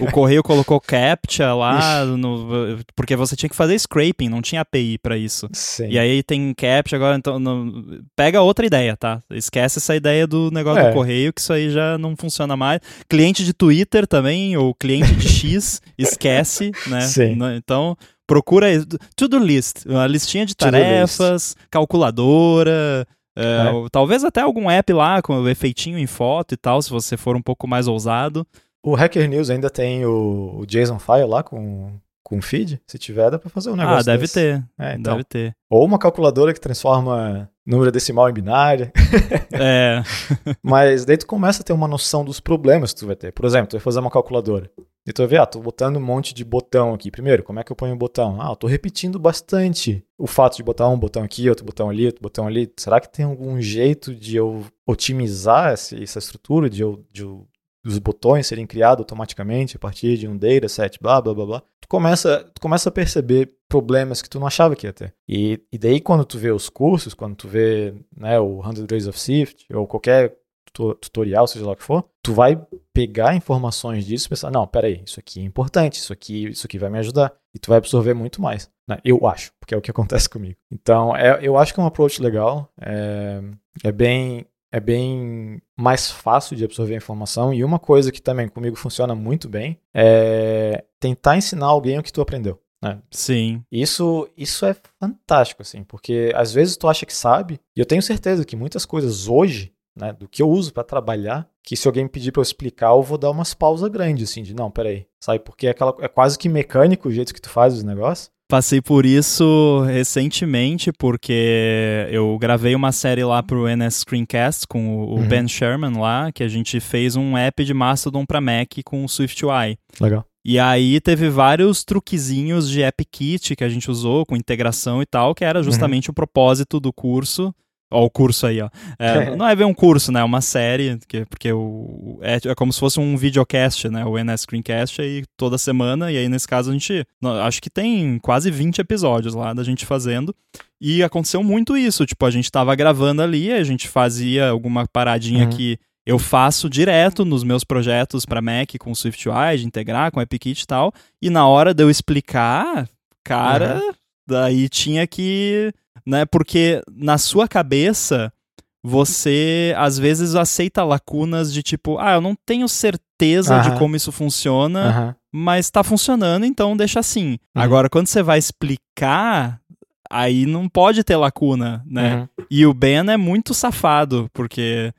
o correio colocou captcha lá no, porque você tinha que fazer scraping, não tinha API para isso. Sim. E aí tem captcha agora, então não, pega outra ideia, tá? Esquece essa ideia do negócio é. do correio que isso aí já não funciona mais. Cliente de Twitter também, ou cliente de X, esquece, né? Sim. Então, procura tudo list, uma listinha de tarefas, calculadora, é, é. talvez até algum app lá com efeitinho em foto e tal, se você for um pouco mais ousado. O Hacker News ainda tem o, o JSON file lá com, com feed? Se tiver, dá pra fazer um ah, negócio Ah, deve desse. ter. É, então. Deve ter. Ou uma calculadora que transforma número decimal em binário. É. Mas daí tu começa a ter uma noção dos problemas que tu vai ter. Por exemplo, tu vai fazer uma calculadora. E tu vai ver, ah, tô botando um monte de botão aqui. Primeiro, como é que eu ponho o botão? Ah, eu tô repetindo bastante o fato de botar um botão aqui, outro botão ali, outro botão ali. Será que tem algum jeito de eu otimizar essa, essa estrutura, de eu, de eu os botões serem criados automaticamente a partir de um dataset, blá, blá, blá, blá. Tu começa, tu começa a perceber problemas que tu não achava que ia ter. E, e daí quando tu vê os cursos, quando tu vê né, o 100 Days of Sift, ou qualquer tutorial, seja lá o que for, tu vai pegar informações disso e pensar, não, peraí, isso aqui é importante, isso aqui, isso aqui vai me ajudar. E tu vai absorver muito mais. Né? Eu acho, porque é o que acontece comigo. Então, é, eu acho que é um approach legal. É, é bem é bem mais fácil de absorver a informação. E uma coisa que também comigo funciona muito bem é tentar ensinar alguém o que tu aprendeu. Né? Sim. Isso, isso é fantástico, assim, porque às vezes tu acha que sabe, e eu tenho certeza que muitas coisas hoje, né, do que eu uso para trabalhar, que se alguém pedir para eu explicar, eu vou dar umas pausas grandes, assim, de não, peraí, sabe? Porque é, aquela, é quase que mecânico o jeito que tu faz os negócios. Passei por isso recentemente, porque eu gravei uma série lá pro NS Screencast com o, uhum. Ben Sherman lá, que a gente fez um app de Mastodon para Mac com o SwiftUI. Legal. E aí teve vários truquezinhos de AppKit que a gente usou com integração e tal, que era justamente uhum. o propósito do curso Ó, o curso aí, ó. É, não é bem um curso, né? É uma série, que, porque o, é, é como se fosse um videocast, né? O NS Screencast aí toda semana. E aí, nesse caso, a gente. Acho que tem quase 20 episódios lá da gente fazendo. E aconteceu muito isso. Tipo, a gente tava gravando ali, a gente fazia alguma paradinha uhum. que eu faço direto nos meus projetos para Mac com SwiftUI, de integrar com AppKit e tal. E na hora de eu explicar, cara, uhum. Daí tinha que né? Porque na sua cabeça você às vezes aceita lacunas de tipo, ah, eu não tenho certeza uh -huh. de como isso funciona, uh -huh. mas tá funcionando, então deixa assim. Uh uhum. -huh. Agora, quando você vai explicar, aí não pode ter lacuna, né? Uhum. E o Ben é muito safado, porque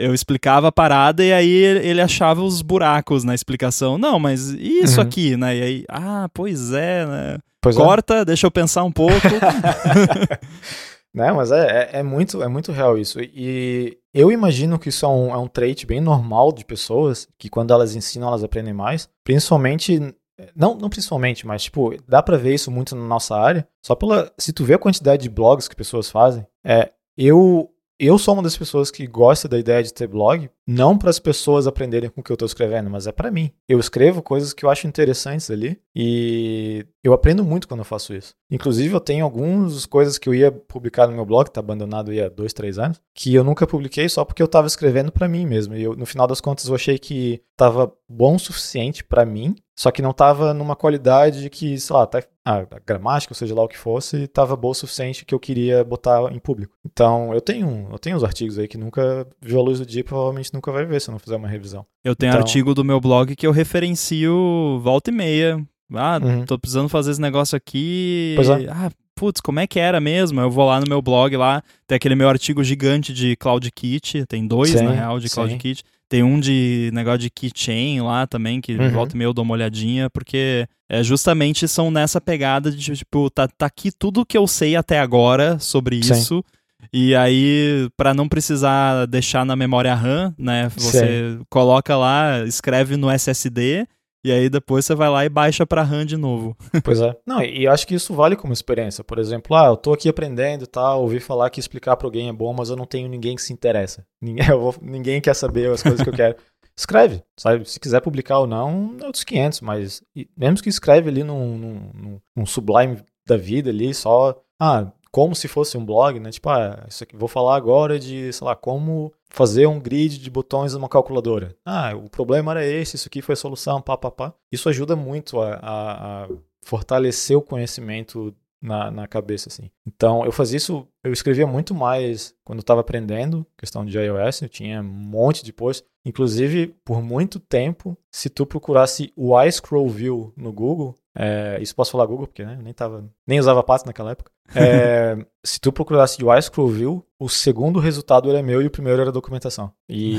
eu explicava a parada e aí ele achava os buracos na explicação. Não, mas isso uhum. aqui, né? E aí, ah, pois é, né? Pois é. Corta, é. deixa eu pensar um pouco. né, mas é, é, é, muito, é muito real isso. E eu imagino que isso é um, é um trait bem normal de pessoas, que quando elas ensinam, elas aprendem mais. Principalmente não, não principalmente, mas tipo, dá para ver isso muito na nossa área. Só pela. Se tu vê a quantidade de blogs que pessoas fazem, é. Eu eu sou uma das pessoas que gosta da ideia de ter blog, não para as pessoas aprenderem com o que eu estou escrevendo, mas é para mim. Eu escrevo coisas que eu acho interessantes ali e eu aprendo muito quando eu faço isso. Inclusive, eu tenho algumas coisas que eu ia publicar no meu blog, que tá abandonado aí há dois, três anos, que eu nunca publiquei só porque eu estava escrevendo para mim mesmo. E eu, no final das contas, eu achei que estava bom o suficiente para mim, só que não estava numa qualidade que, sei lá, tá, a, a gramática, ou seja lá o que fosse, estava boa o suficiente que eu queria botar em público. Então, eu tenho, eu tenho uns artigos aí que nunca viu a luz do dia, provavelmente nunca vai ver se eu não fizer uma revisão. Eu tenho então... artigo do meu blog que eu referencio volta e meia. Ah, uhum. tô precisando fazer esse negócio aqui. Pois é. Ah, putz, como é que era mesmo? Eu vou lá no meu blog lá, tem aquele meu artigo gigante de CloudKit, tem dois, sim, na real, de CloudKit. Tem um de negócio de keychain lá também, que uhum. volta e meia eu dou uma olhadinha, porque é, justamente são nessa pegada de, tipo, tá, tá aqui tudo que eu sei até agora sobre Sim. isso. E aí, para não precisar deixar na memória RAM, né? Você Sim. coloca lá, escreve no SSD e aí depois você vai lá e baixa para RAM de novo. Pois é. Não, e acho que isso vale como experiência. Por exemplo, ah, eu tô aqui aprendendo e tal, ouvi falar que explicar para alguém é bom, mas eu não tenho ninguém que se interessa. Ninguém, vou, ninguém quer saber as coisas que eu quero. escreve, sabe? Se quiser publicar ou não, é outros 500, mas mesmo que escreve ali num, num, num Sublime da vida ali, só, ah, como se fosse um blog, né? Tipo, ah, isso aqui, vou falar agora de, sei lá, como fazer um grid de botões numa calculadora. Ah, o problema era esse, isso aqui foi a solução, pá, pá, pá. Isso ajuda muito a, a, a fortalecer o conhecimento na, na cabeça, assim. Então, eu fazia isso, eu escrevia muito mais quando eu estava aprendendo, questão de iOS, eu tinha um monte de posts. Inclusive, por muito tempo, se tu procurasse o iScroll View no Google, é, isso posso falar Google, porque né, nem, tava, nem usava pato naquela época. É, se tu procurasse o iScroll View, o segundo resultado era meu e o primeiro era documentação. E,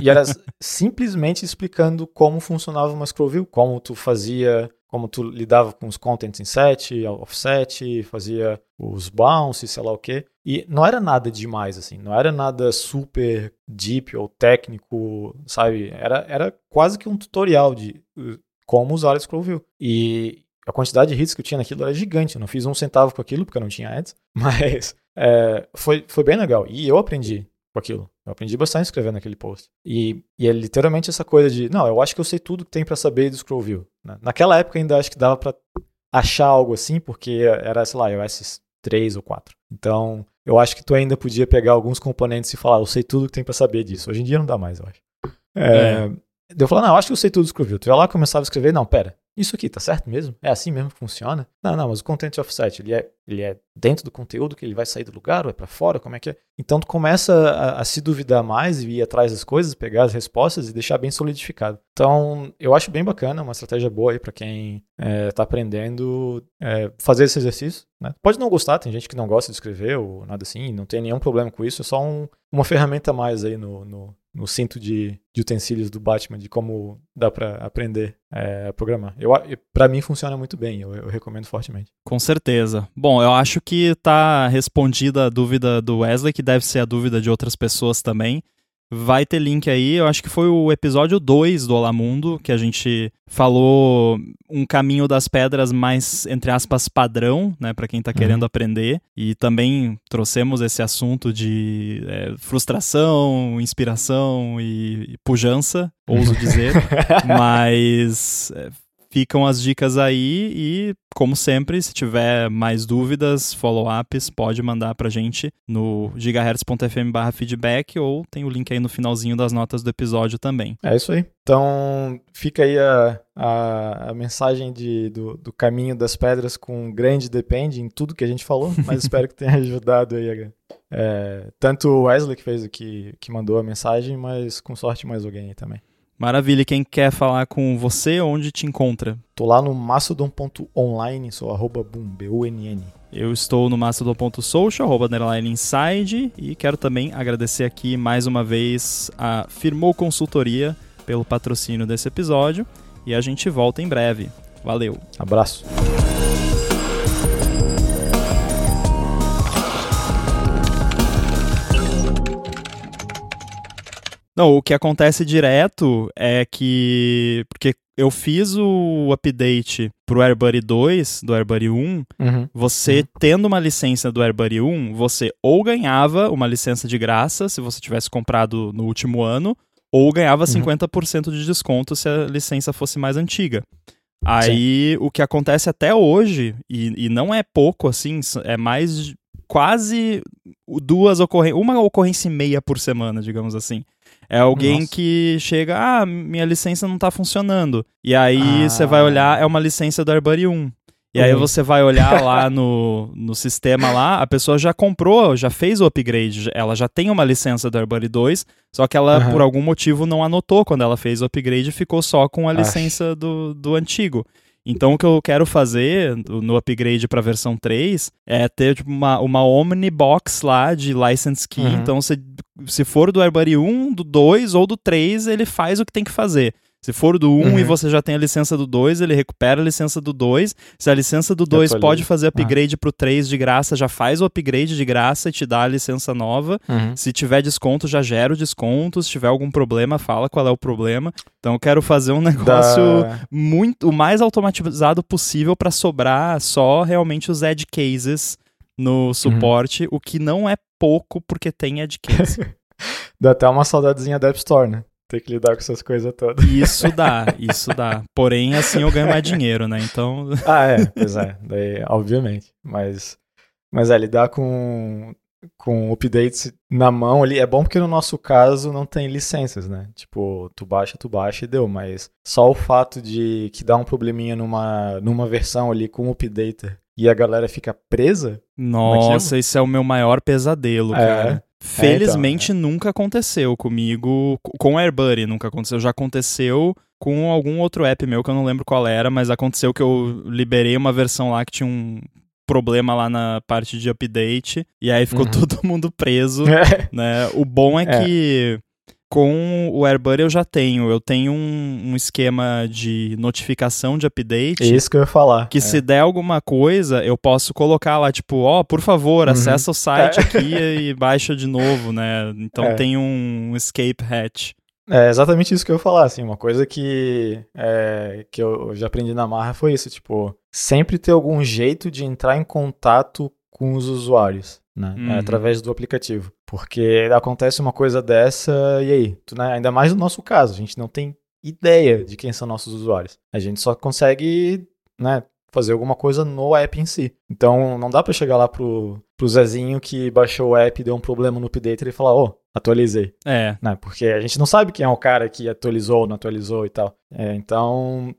e era simplesmente explicando como funcionava uma scroll view, como tu fazia como tu lidava com os contents em set, offset, fazia os bounce, sei lá o quê. E não era nada demais, assim, não era nada super deep ou técnico, sabe? Era, era quase que um tutorial de uh, como usar a Scroll View. E a quantidade de hits que eu tinha naquilo era gigante. Eu não fiz um centavo com aquilo, porque eu não tinha ads, mas é, foi, foi bem legal. E eu aprendi com aquilo. Eu aprendi bastante escrevendo aquele post. E, e é literalmente essa coisa de, não, eu acho que eu sei tudo que tem para saber do Scroll View. Né? Naquela época ainda acho que dava para achar algo assim, porque era, sei lá, iOS 3 ou 4. Então, eu acho que tu ainda podia pegar alguns componentes e falar, eu sei tudo que tem para saber disso. Hoje em dia não dá mais, eu acho. É, é. Eu falava, não, acho que eu sei tudo do. Tu ia lá começava a escrever, não, pera, isso aqui tá certo mesmo? É assim mesmo que funciona? Não, não, mas o content offset, ele é, ele é dentro do conteúdo que ele vai sair do lugar ou é para fora? Como é que é? Então tu começa a, a, se duvidar mais e ir atrás das coisas, pegar as respostas e deixar bem solidificado. Então eu acho bem bacana, uma estratégia boa aí para quem é, tá aprendendo é, fazer esse exercício. Né? Pode não gostar, tem gente que não gosta de escrever ou nada assim, não tem nenhum problema com isso, é só um, uma ferramenta a mais aí no, no, no cinto de, de, utensílios do Batman, de como dá para aprender é, a programar. Eu, para mim funciona muito bem, eu, eu, recomendo fortemente. Com certeza. Bom, eu acho que está respondida a dúvida do Wesley, que deve ser a dúvida de outras pessoas também. Vai ter link aí, eu acho que foi o episódio 2 do Olá Mundo, que a gente falou um caminho das pedras mais, entre aspas, padrão, né, para quem está uhum. querendo aprender. E também trouxemos esse assunto de é, frustração, inspiração e, e pujança, ouso dizer. Mas é, ficam as dicas aí e, como sempre, se tiver mais dúvidas, follow-ups, pode mandar pra gente no gigahertz.fm feedback ou tem o link aí no finalzinho das notas do episódio também. É isso aí. Então, fica aí a, a, a mensagem de, do, do, caminho das pedras com grande depende em tudo que a gente falou, mas espero que tenha ajudado aí é, tanto o Wesley que fez aqui, que mandou a mensagem, mas com sorte mais alguém aí também. Maravilha. Quem quer falar com você, onde te encontra? Tô lá no mastodon.online, sou arroba boom, B-U-N-N. Eu estou no mastodon.social, arroba underline inside, e quero também agradecer aqui mais uma vez a Firmou Consultoria pelo patrocínio desse episódio, e a gente volta em breve. Valeu. Abraço. Não, o que acontece direto é que. Porque eu fiz o update pro AirBuddy 2, do AirBuddy 1, uhum. você uhum. tendo uma licença do AirBuddy 1, você ou ganhava uma licença de graça, se você tivesse comprado no último ano, ou ganhava 50% uhum. de desconto se a licença fosse mais antiga. Aí, Sim. o que acontece até hoje, e, e não é pouco assim, é mais quase duas ocorrências, uma ocorrência e meia por semana, digamos assim. É alguém Nossa. que chega, ah, minha licença não tá funcionando. E aí ah. você vai olhar, é uma licença do AirBuddy 1. E uhum. aí você vai olhar lá no, no sistema lá, a pessoa já comprou, já fez o upgrade, ela já tem uma licença do AirBuddy 2, só que ela, uhum. por algum motivo, não anotou quando ela fez o upgrade e ficou só com a licença do, do antigo. Então, o que eu quero fazer no upgrade para a versão 3 é ter tipo, uma, uma Omnibox lá de license key. Uhum. Então, se, se for do AirBuddy 1, do 2 ou do 3, ele faz o que tem que fazer. Se for do 1 uhum. e você já tem a licença do 2, ele recupera a licença do 2. Se a licença do 2 pode fazer upgrade ah. pro 3 de graça, já faz o upgrade de graça e te dá a licença nova. Uhum. Se tiver desconto, já gera o desconto. Se tiver algum problema, fala qual é o problema. Então eu quero fazer um negócio da... muito o mais automatizado possível para sobrar só realmente os edge cases no uhum. suporte, uhum. o que não é pouco porque tem edge case. Dá até uma saudadezinha da App Store, né? Ter que lidar com essas coisas todas. Isso dá, isso dá. Porém, assim eu ganho mais dinheiro, né? Então. Ah, é, pois é, daí, obviamente. Mas, mas é, lidar com, com updates na mão ali é bom porque no nosso caso não tem licenças, né? Tipo, tu baixa, tu baixa e deu, mas só o fato de que dá um probleminha numa, numa versão ali com o updater e a galera fica presa. Nossa, esse é o meu maior pesadelo, é, cara. Felizmente é, então, é. nunca aconteceu comigo, com o AirBuddy nunca aconteceu, já aconteceu com algum outro app meu que eu não lembro qual era, mas aconteceu que eu liberei uma versão lá que tinha um problema lá na parte de update e aí ficou uhum. todo mundo preso, né? O bom é, é. que com o AirBuddy eu já tenho. Eu tenho um, um, esquema de notificação de update. É isso que eu ia falar. Que é. se der alguma coisa, eu posso colocar lá, tipo, ó, oh, por favor, uhum. acessa o site é. aqui e baixa de novo, né? Então é. tem um escape hatch. É exatamente isso que eu ia falar, assim, uma coisa que, é, que eu já aprendi na marra foi isso, tipo, sempre ter algum jeito de entrar em contato com os usuários, né, uhum. através do aplicativo. Porque acontece uma coisa dessa, e aí? Tu, né, ainda mais no nosso caso, a gente não tem ideia de quem são nossos usuários. A gente só consegue, né, fazer alguma coisa no app em si. Então não dá para chegar lá pro, pro Zezinho que baixou o app deu um problema no update e falar, ô, oh, atualizei. É. Né? Porque a gente não sabe quem é o cara que atualizou ou não atualizou e tal. É, então,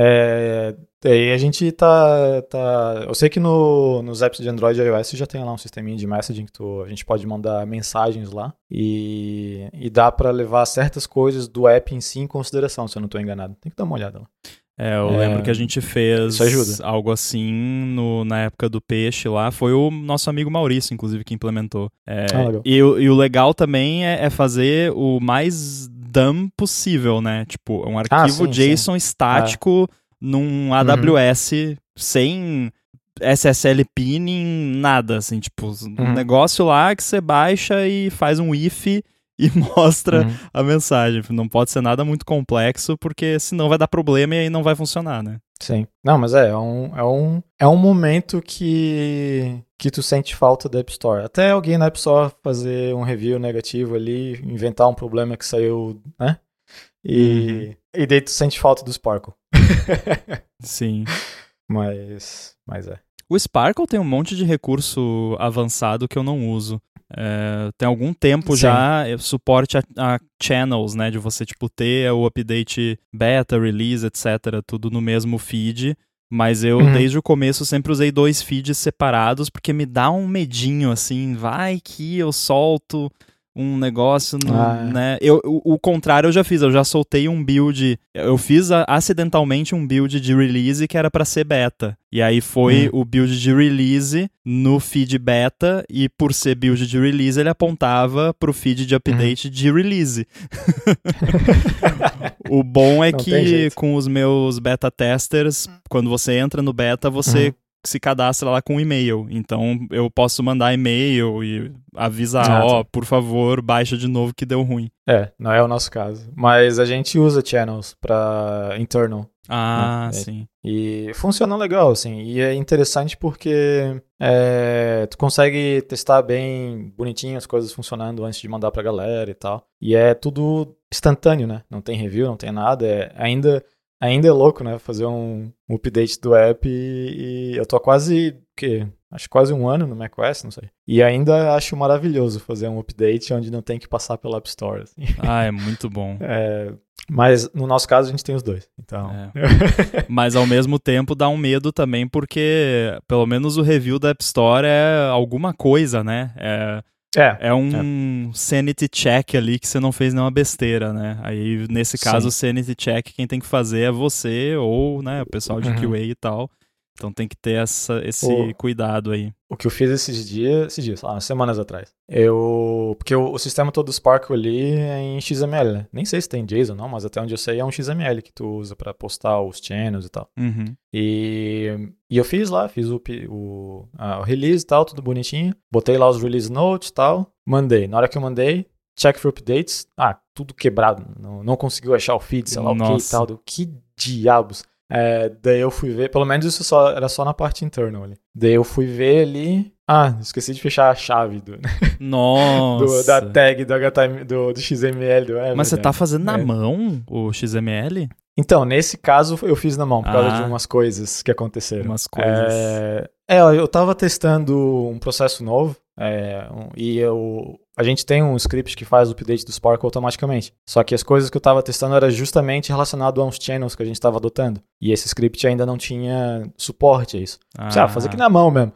é, Daí a gente tá, tá. Eu sei que no, nos apps de Android e iOS já tem lá um sisteminha de messaging que tu, a gente pode mandar mensagens lá e, e dá para levar certas coisas do app em si em consideração, se eu não estou enganado. Tem que dar uma olhada lá. É, eu é, lembro que a gente fez algo assim no, na época do peixe lá. Foi o nosso amigo Maurício, inclusive, que implementou. É, ah, e, e, o legal também é, é, fazer o mais dumb possível, né? Tipo, um ah, arquivo ah, sim, JSON sim. estático. Ah num AWS uhum. sem SSL pinning, nada, assim, tipo, uhum. um negócio lá que você baixa e faz um if e mostra uhum. a mensagem. Não pode ser nada muito complexo, porque senão vai dar problema e aí não vai funcionar, né? Sim. Não, mas é, é um, é um, é um momento que, que tu sente falta da App Store. Até alguém na App Store fazer um review negativo ali, inventar um problema que saiu, né? E, uhum. e daí tu sente falta do Sparkle. Sim. Mas, mas é. O Sparkle tem um monte de recurso avançado que eu não uso. É, tem algum tempo Sim. já suporte a, a, channels, né? De você, tipo, ter o update beta, release, etc. Tudo no mesmo feed. Mas eu, uhum. desde o começo, sempre usei dois feeds separados, porque me dá um medinho, assim, vai que eu solto um negócio, no, ah, é. né? Eu, o, o, contrário eu já fiz, eu já soltei um build, eu fiz a, acidentalmente um build de release que era para ser beta. E aí foi hum. o build de release no feed beta e por ser build de release ele apontava pro feed de update hum. de release. o bom é Não que com os meus beta testers, quando você entra no beta, você uhum se cadastra lá com e-mail. Então eu posso mandar e-mail e avisar, ó, oh, por favor, baixa de novo que deu ruim. É, não é o nosso caso. Mas a gente usa channels para internal. Ah, né? sim. E funciona legal, assim. E é interessante porque é, tu consegue testar bem bonitinho as coisas funcionando antes de mandar pra galera e tal. E é tudo instantâneo, né? Não tem review, não tem nada. É ainda ainda é louco, né? Fazer um, um update do app e, e eu tô quase, que Acho quase um ano no macOS, não sei. E ainda acho maravilhoso fazer um update onde não tem que passar pela App Store. Assim. Ah, é muito bom. É, mas no nosso caso a gente tem os dois. Então. É. mas ao mesmo tempo dá um medo também, porque pelo menos o review da App Store é alguma coisa, né? É, é, é um é. sanity check ali que você não fez nenhuma besteira, né? Aí, nesse caso, o sanity check quem tem que fazer é você ou né, o pessoal de uhum. QA e tal. Então tem que ter essa, esse o, cuidado aí. O que eu fiz esses dias, esses dias, lá, semanas atrás. Eu. Porque o, o, sistema todo do Spark ali é em XML, né? Nem sei se tem JSON não, mas até onde eu sei é um XML que tu usa para postar os channels e tal. Uhum. E, e eu fiz lá, fiz o, o, o release e tal, tudo bonitinho. Botei lá os release notes e tal. Mandei. Na hora que eu mandei, check for updates. Ah, tudo quebrado. Não, não conseguiu achar o feed, sei lá Nossa. o que e tal. Que diabos. É, daí eu fui ver, pelo menos isso só, era só na parte internal ali. Daí eu fui ver ali, Ah, esqueci de fechar a chave do, Nossa. do- da tag do, HTML, do, do XML. Do, Mas você tá fazendo na É. mão o XML? Então, nesse caso, eu fiz na mão, por causa Ah. de umas coisas que aconteceram. Umas coisas. É, é, eu tava testando um processo novo, é, um- e eu, a gente tem um script que faz o update do Spark automaticamente. Só que as coisas que eu tava testando era justamente relacionado a uns channels que a gente tava adotando. E esse script ainda não tinha suporte a isso. Ah, fazer aqui na mão mesmo.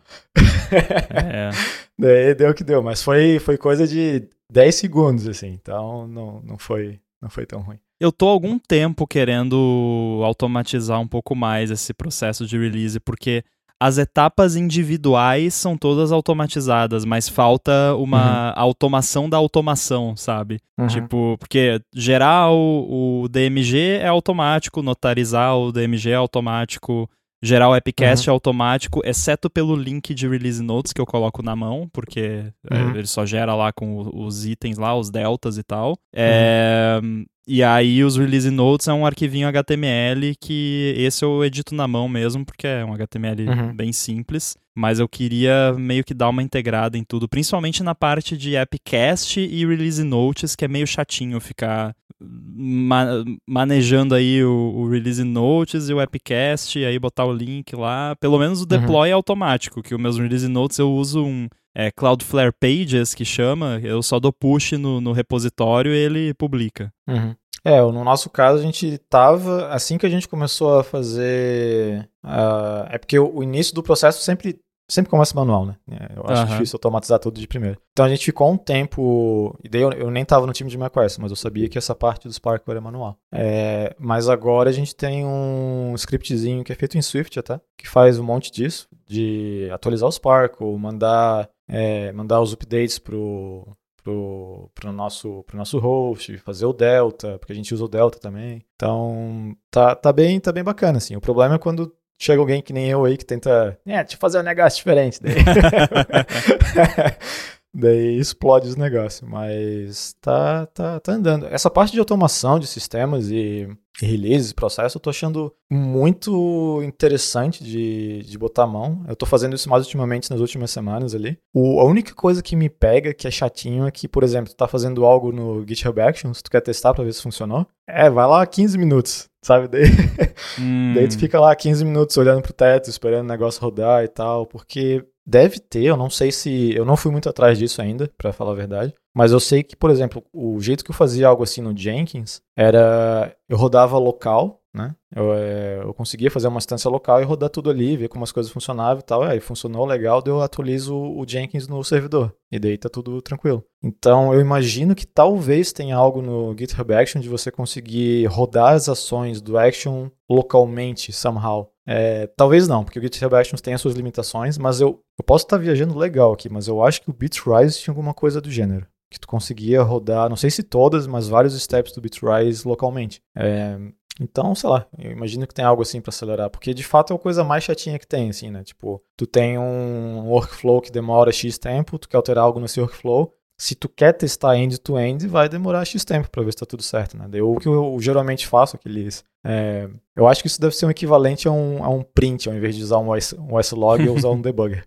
É. Daí deu o que deu, mas foi, foi coisa de 10 segundos, assim. Então não, não, foi, não foi tão ruim. Eu tô há algum tempo querendo automatizar um pouco mais esse processo de release, porque as etapas individuais são todas automatizadas, mas falta uma automação da automação, sabe? Uhum. Tipo, porque gerar o, o DMG é automático, notarizar o DMG é automático, gerar o Epicast é automático, exceto pelo link de release notes que eu coloco na mão, porque é, Uhum. ele só gera lá com os itens lá, os deltas e tal. É, E aí os release notes é um arquivinho HTML que esse eu edito na mão mesmo, porque é um HTML Uhum. bem simples. Mas eu queria meio que dar uma integrada em tudo, principalmente na parte de Epicast e release notes, que é meio chatinho ficar ma- manejando aí o, o release notes e o Epicast, e aí botar o link lá. Pelo menos o deploy é automático, que os meus release notes eu uso um é, Cloudflare Pages, que chama, eu só dou push no, no repositório e ele publica. Uhum. É, no nosso caso a gente tava, assim que a gente começou a fazer, ah, é porque o, o início do processo sempre, sempre começa manual, né? É, Eu acho Aham. difícil automatizar tudo de primeiro. Então a gente ficou um tempo, e daí eu, eu nem tava no time de macOS, mas eu sabia que essa parte do Spark era manual. É, mas agora a gente tem um scriptzinho que é feito em Swift até, que faz um monte disso, de atualizar o Spark, ou mandar, é, mandar os updates pro, pro, pro, nosso, pro nosso host, fazer o Delta, porque a gente usa o Delta também. Então, tá, tá, bem, tá bem bacana, assim. O problema é quando chega alguém que nem eu aí que tenta, é, deixa eu fazer um negócio diferente. Daí, daí explode os negócios, mas tá, tá, tá andando. Essa parte de automação de sistemas e, e releases, processo, eu tô achando muito interessante de, de botar a mão. Eu tô fazendo isso mais ultimamente nas últimas semanas ali. O, a única coisa que me pega, que é chatinho, é que, por exemplo, tu tá fazendo algo no GitHub Actions, tu quer testar pra ver se funcionou. É, vai lá 15 minutos, sabe? Daí, Hum, daí tu fica lá 15 minutos olhando pro teto, esperando o negócio rodar e tal, porque deve ter, eu não sei se. Eu não fui muito atrás disso ainda, pra falar a verdade. Mas eu sei que, por exemplo, o jeito que eu fazia algo assim no Jenkins era. Eu rodava local, né? Eu, é, eu conseguia fazer uma instância local e rodar tudo ali, ver como as coisas funcionavam e tal. Aí funcionou legal, daí eu atualizo o Jenkins no servidor. E daí tá tudo tranquilo. Então eu imagino que talvez tenha algo no GitHub Action de você conseguir rodar as ações do Action localmente, somehow. É, talvez não, porque o GitHub Actions tem as suas limitações, mas eu, eu posso estar viajando legal aqui, mas eu acho que o Bitrise tinha alguma coisa do gênero. Que tu conseguia rodar, não sei se todas, mas vários steps do Bitrise localmente. É, então, sei lá, eu imagino que tem algo assim para acelerar, porque de fato é a coisa mais chatinha que tem, assim, né? Tipo, tu tem um workflow que demora X tempo, tu quer alterar algo nesse workflow, se tu quer testar end-to-end, vai demorar X tempo para ver se tá tudo certo, né? Daí, o que eu geralmente faço, aqueles... É, eu acho que isso deve ser um equivalente a um, a um print, ao invés de usar um OS, um OS-log, eu usar um debugger.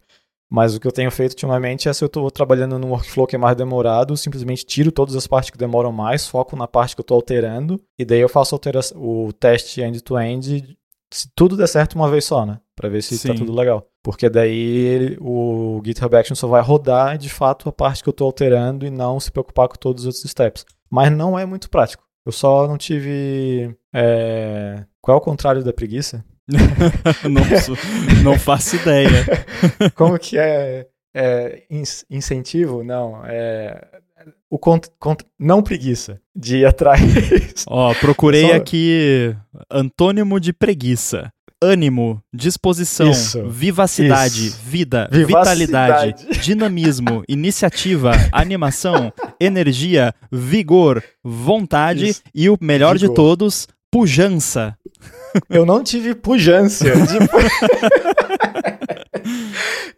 Mas o que eu tenho feito ultimamente é se eu estou trabalhando num workflow que é mais demorado, simplesmente tiro todas as partes que demoram mais, foco na parte que eu estou alterando, e daí eu faço o teste end-to-end, se tudo der certo uma vez só, né? Para ver se está tudo legal. Porque daí o GitHub Action só vai rodar de fato a parte que eu estou alterando e não se preocupar com todos os outros steps. Mas não é muito prático. Eu só não tive. é, Qual é o contrário da preguiça? não, não faço ideia. Como que é, é ins- incentivo? Não, é o cont, cont- não preguiça de ir atrás. Ó, procurei Só- aqui antônimo de preguiça. Ânimo, disposição, Isso, vivacidade, isso. vida, Vivacidade. vitalidade, dinamismo, iniciativa, animação, energia, vigor, vontade Isso. e o melhor de Vigor. todos, pujança. Eu não tive pujança de...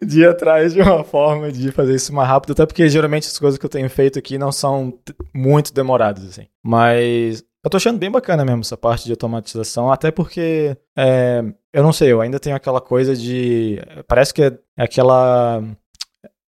de ir atrás de uma forma de fazer isso mais rápido, até porque geralmente as coisas que eu tenho feito aqui não são muito demoradas, assim. Mas eu tô achando bem bacana mesmo essa parte de automatização, até porque é, eu não sei, eu ainda tenho aquela coisa de. Parece que é aquela.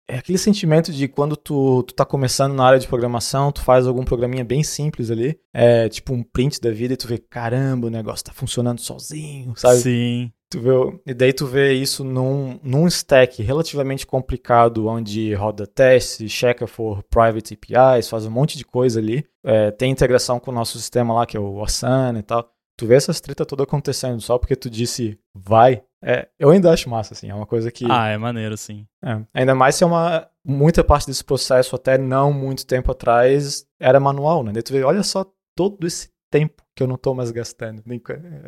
é aquele sentimento de quando tu, tu tá começando na área de programação, tu faz algum programinha bem simples ali, é tipo um print da vida e tu vê, caramba, o negócio tá funcionando sozinho, sabe? Sim. Tu vê, e daí tu vê isso num, num stack relativamente complicado, onde roda testes, checa for private APIs, faz um monte de coisa ali. É, tem integração com o nosso sistema lá, que é o Asana e tal. Tu vê essas treta toda acontecendo só porque tu disse vai. É, eu ainda acho massa, assim. É uma coisa que. Ah, é maneiro, sim. É, ainda mais se é uma. Muita parte desse processo, até não muito tempo atrás, era manual, né? Daí tu vê, olha só todo esse tempo que eu não tô mais gastando.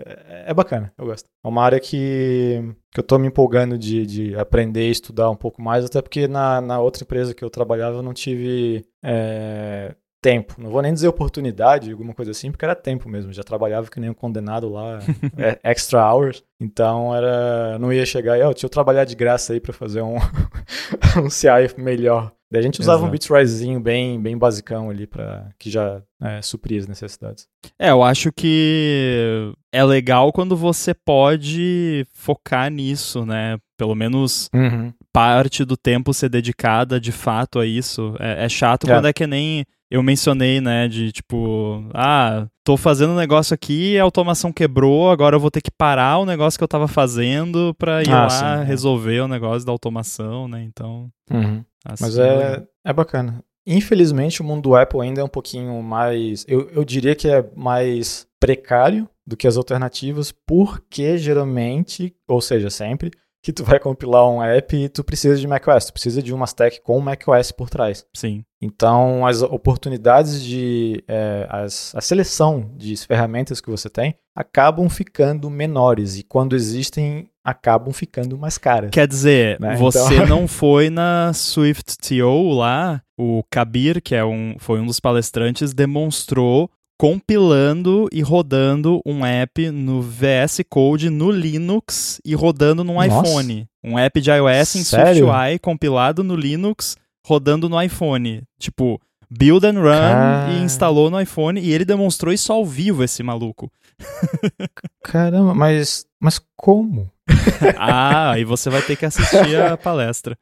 É, é bacana, eu gosto. É uma área que, que eu tô me empolgando de, de aprender e estudar um pouco mais, até porque na, na outra empresa que eu trabalhava eu não tive é, tempo. Não vou nem dizer oportunidade, alguma coisa assim, porque era tempo mesmo. Já trabalhava que nem um condenado lá, é, extra hours. Então era, não ia chegar e, oh, deixa eu trabalhar de graça aí para fazer um, um CI melhor. Daí a gente usava Exato. um Bitrisezinho bem, bem basicão ali para que já é, suprir as necessidades. É, eu acho que é legal quando você pode focar nisso, né? Pelo menos uhum. parte do tempo ser dedicada de fato a isso. É, é chato é. quando é que nem eu mencionei, né, de tipo, ah, tô fazendo um negócio aqui, a automação quebrou, agora eu vou ter que parar o negócio que eu tava fazendo pra ir ah, lá sim, é. resolver o negócio da automação, né, então... Uhum. Assim, Mas é, é bacana. Infelizmente, o mundo do Apple ainda é um pouquinho mais. Eu, eu diria que é mais precário do que as alternativas, porque geralmente, ou seja, sempre, que tu vai compilar um app e tu precisa de macOS, tu precisa de uma stack com macOS por trás. Sim. Então, as oportunidades de. É, as, a seleção de ferramentas que você tem acabam ficando menores e quando existem, acabam ficando mais caras. Quer dizer, né? você então... não foi na Swift TO lá, o Kabir, que é um, foi um dos palestrantes, demonstrou compilando e rodando um app no VS Code no Linux e rodando no iPhone. Um app de iOS em SwiftUI compilado no Linux, rodando no iPhone. Tipo, build and run Car... e instalou no iPhone e ele demonstrou isso ao vivo, esse maluco. Caramba, mas, mas como? ah, aí você vai ter que assistir a palestra.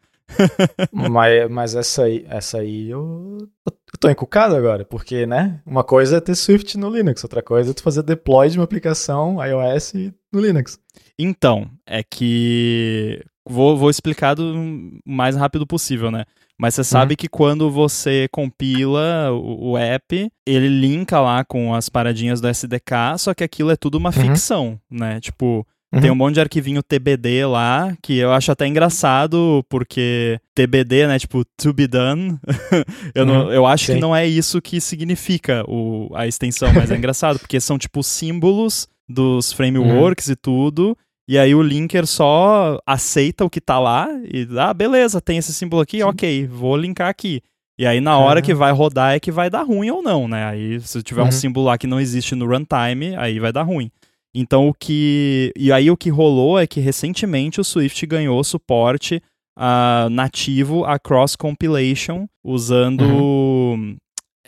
Mas, mas essa aí, essa aí eu, eu tô encucado agora, porque, né? Uma coisa é ter Swift no Linux, outra coisa é tu fazer deploy de uma aplicação iOS no Linux. Então, é que. Vou, vou explicar do mais rápido possível, né? Mas você sabe uhum. que quando você compila o, o, app, ele linka lá com as paradinhas do SDK, só que aquilo é tudo uma uhum. ficção, né? Tipo, Uhum. Tem um monte de arquivinho TBD lá, que eu acho até engraçado, porque TBD, né, tipo, to be done, eu, não, uhum. eu acho Sim. que não é isso que significa o, a extensão, mas é engraçado, porque são, tipo, símbolos dos frameworks uhum. e tudo, e aí o linker só aceita o que tá lá e, ah, beleza, tem esse símbolo aqui, Sim. ok, vou linkar aqui. E aí, na hora que vai rodar, é que vai dar ruim ou não, né? Aí, se tiver um uhum. símbolo lá que não existe no runtime, aí vai dar ruim. Então o que. E aí o que rolou é que recentemente o Swift ganhou suporte uh, nativo a cross compilation usando. Uhum.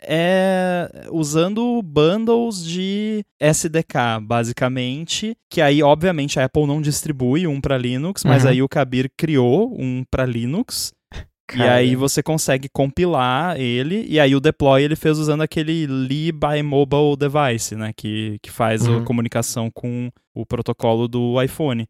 É, usando bundles de SDK, basicamente, que aí, obviamente, a Apple não distribui um para Linux, mas uhum. aí o Kabir criou um para Linux, Cara. E aí você consegue compilar ele, e aí o deploy ele fez usando aquele Li by Mobile Device, né? Que, que faz uhum. a comunicação com o protocolo do iPhone.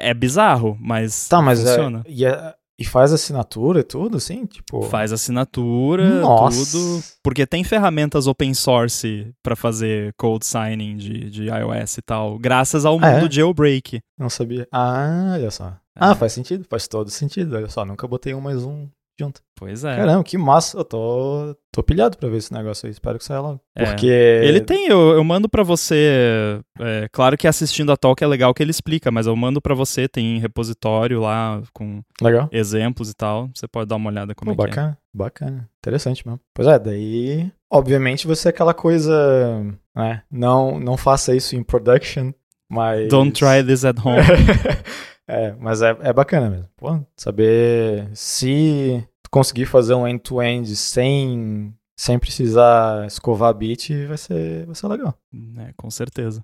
É bizarro, mas tá, mas é, funciona. É, e, é, e, faz assinatura e tudo, assim? Tipo... Faz assinatura, Nossa. tudo. Porque tem ferramentas open source para fazer code signing de, de iOS e tal, graças ao mundo ah, é? jailbreak. Não sabia. Ah, olha só. Ah, faz sentido, faz todo sentido. Olha só, nunca botei um mais um junto. Pois é. Caramba, que massa. Eu tô, tô pilhado pra ver esse negócio aí. Espero que saia logo. É. Porque. Ele tem, eu, eu mando pra você. É, claro que assistindo a talk é legal que ele explica, mas eu mando pra você. Tem repositório lá com legal. exemplos e tal. Você pode dar uma olhada como Pô, é bacana, que é. Bacana. Interessante mesmo. Pois é, daí. Obviamente você é aquela coisa. Né? Não, não faça isso em production, mas. Don't try this at home. É, mas é, é bacana mesmo. Pô, saber se conseguir fazer um end-to-end -end sem, sem precisar escovar bit vai ser, vai ser legal. É, com certeza.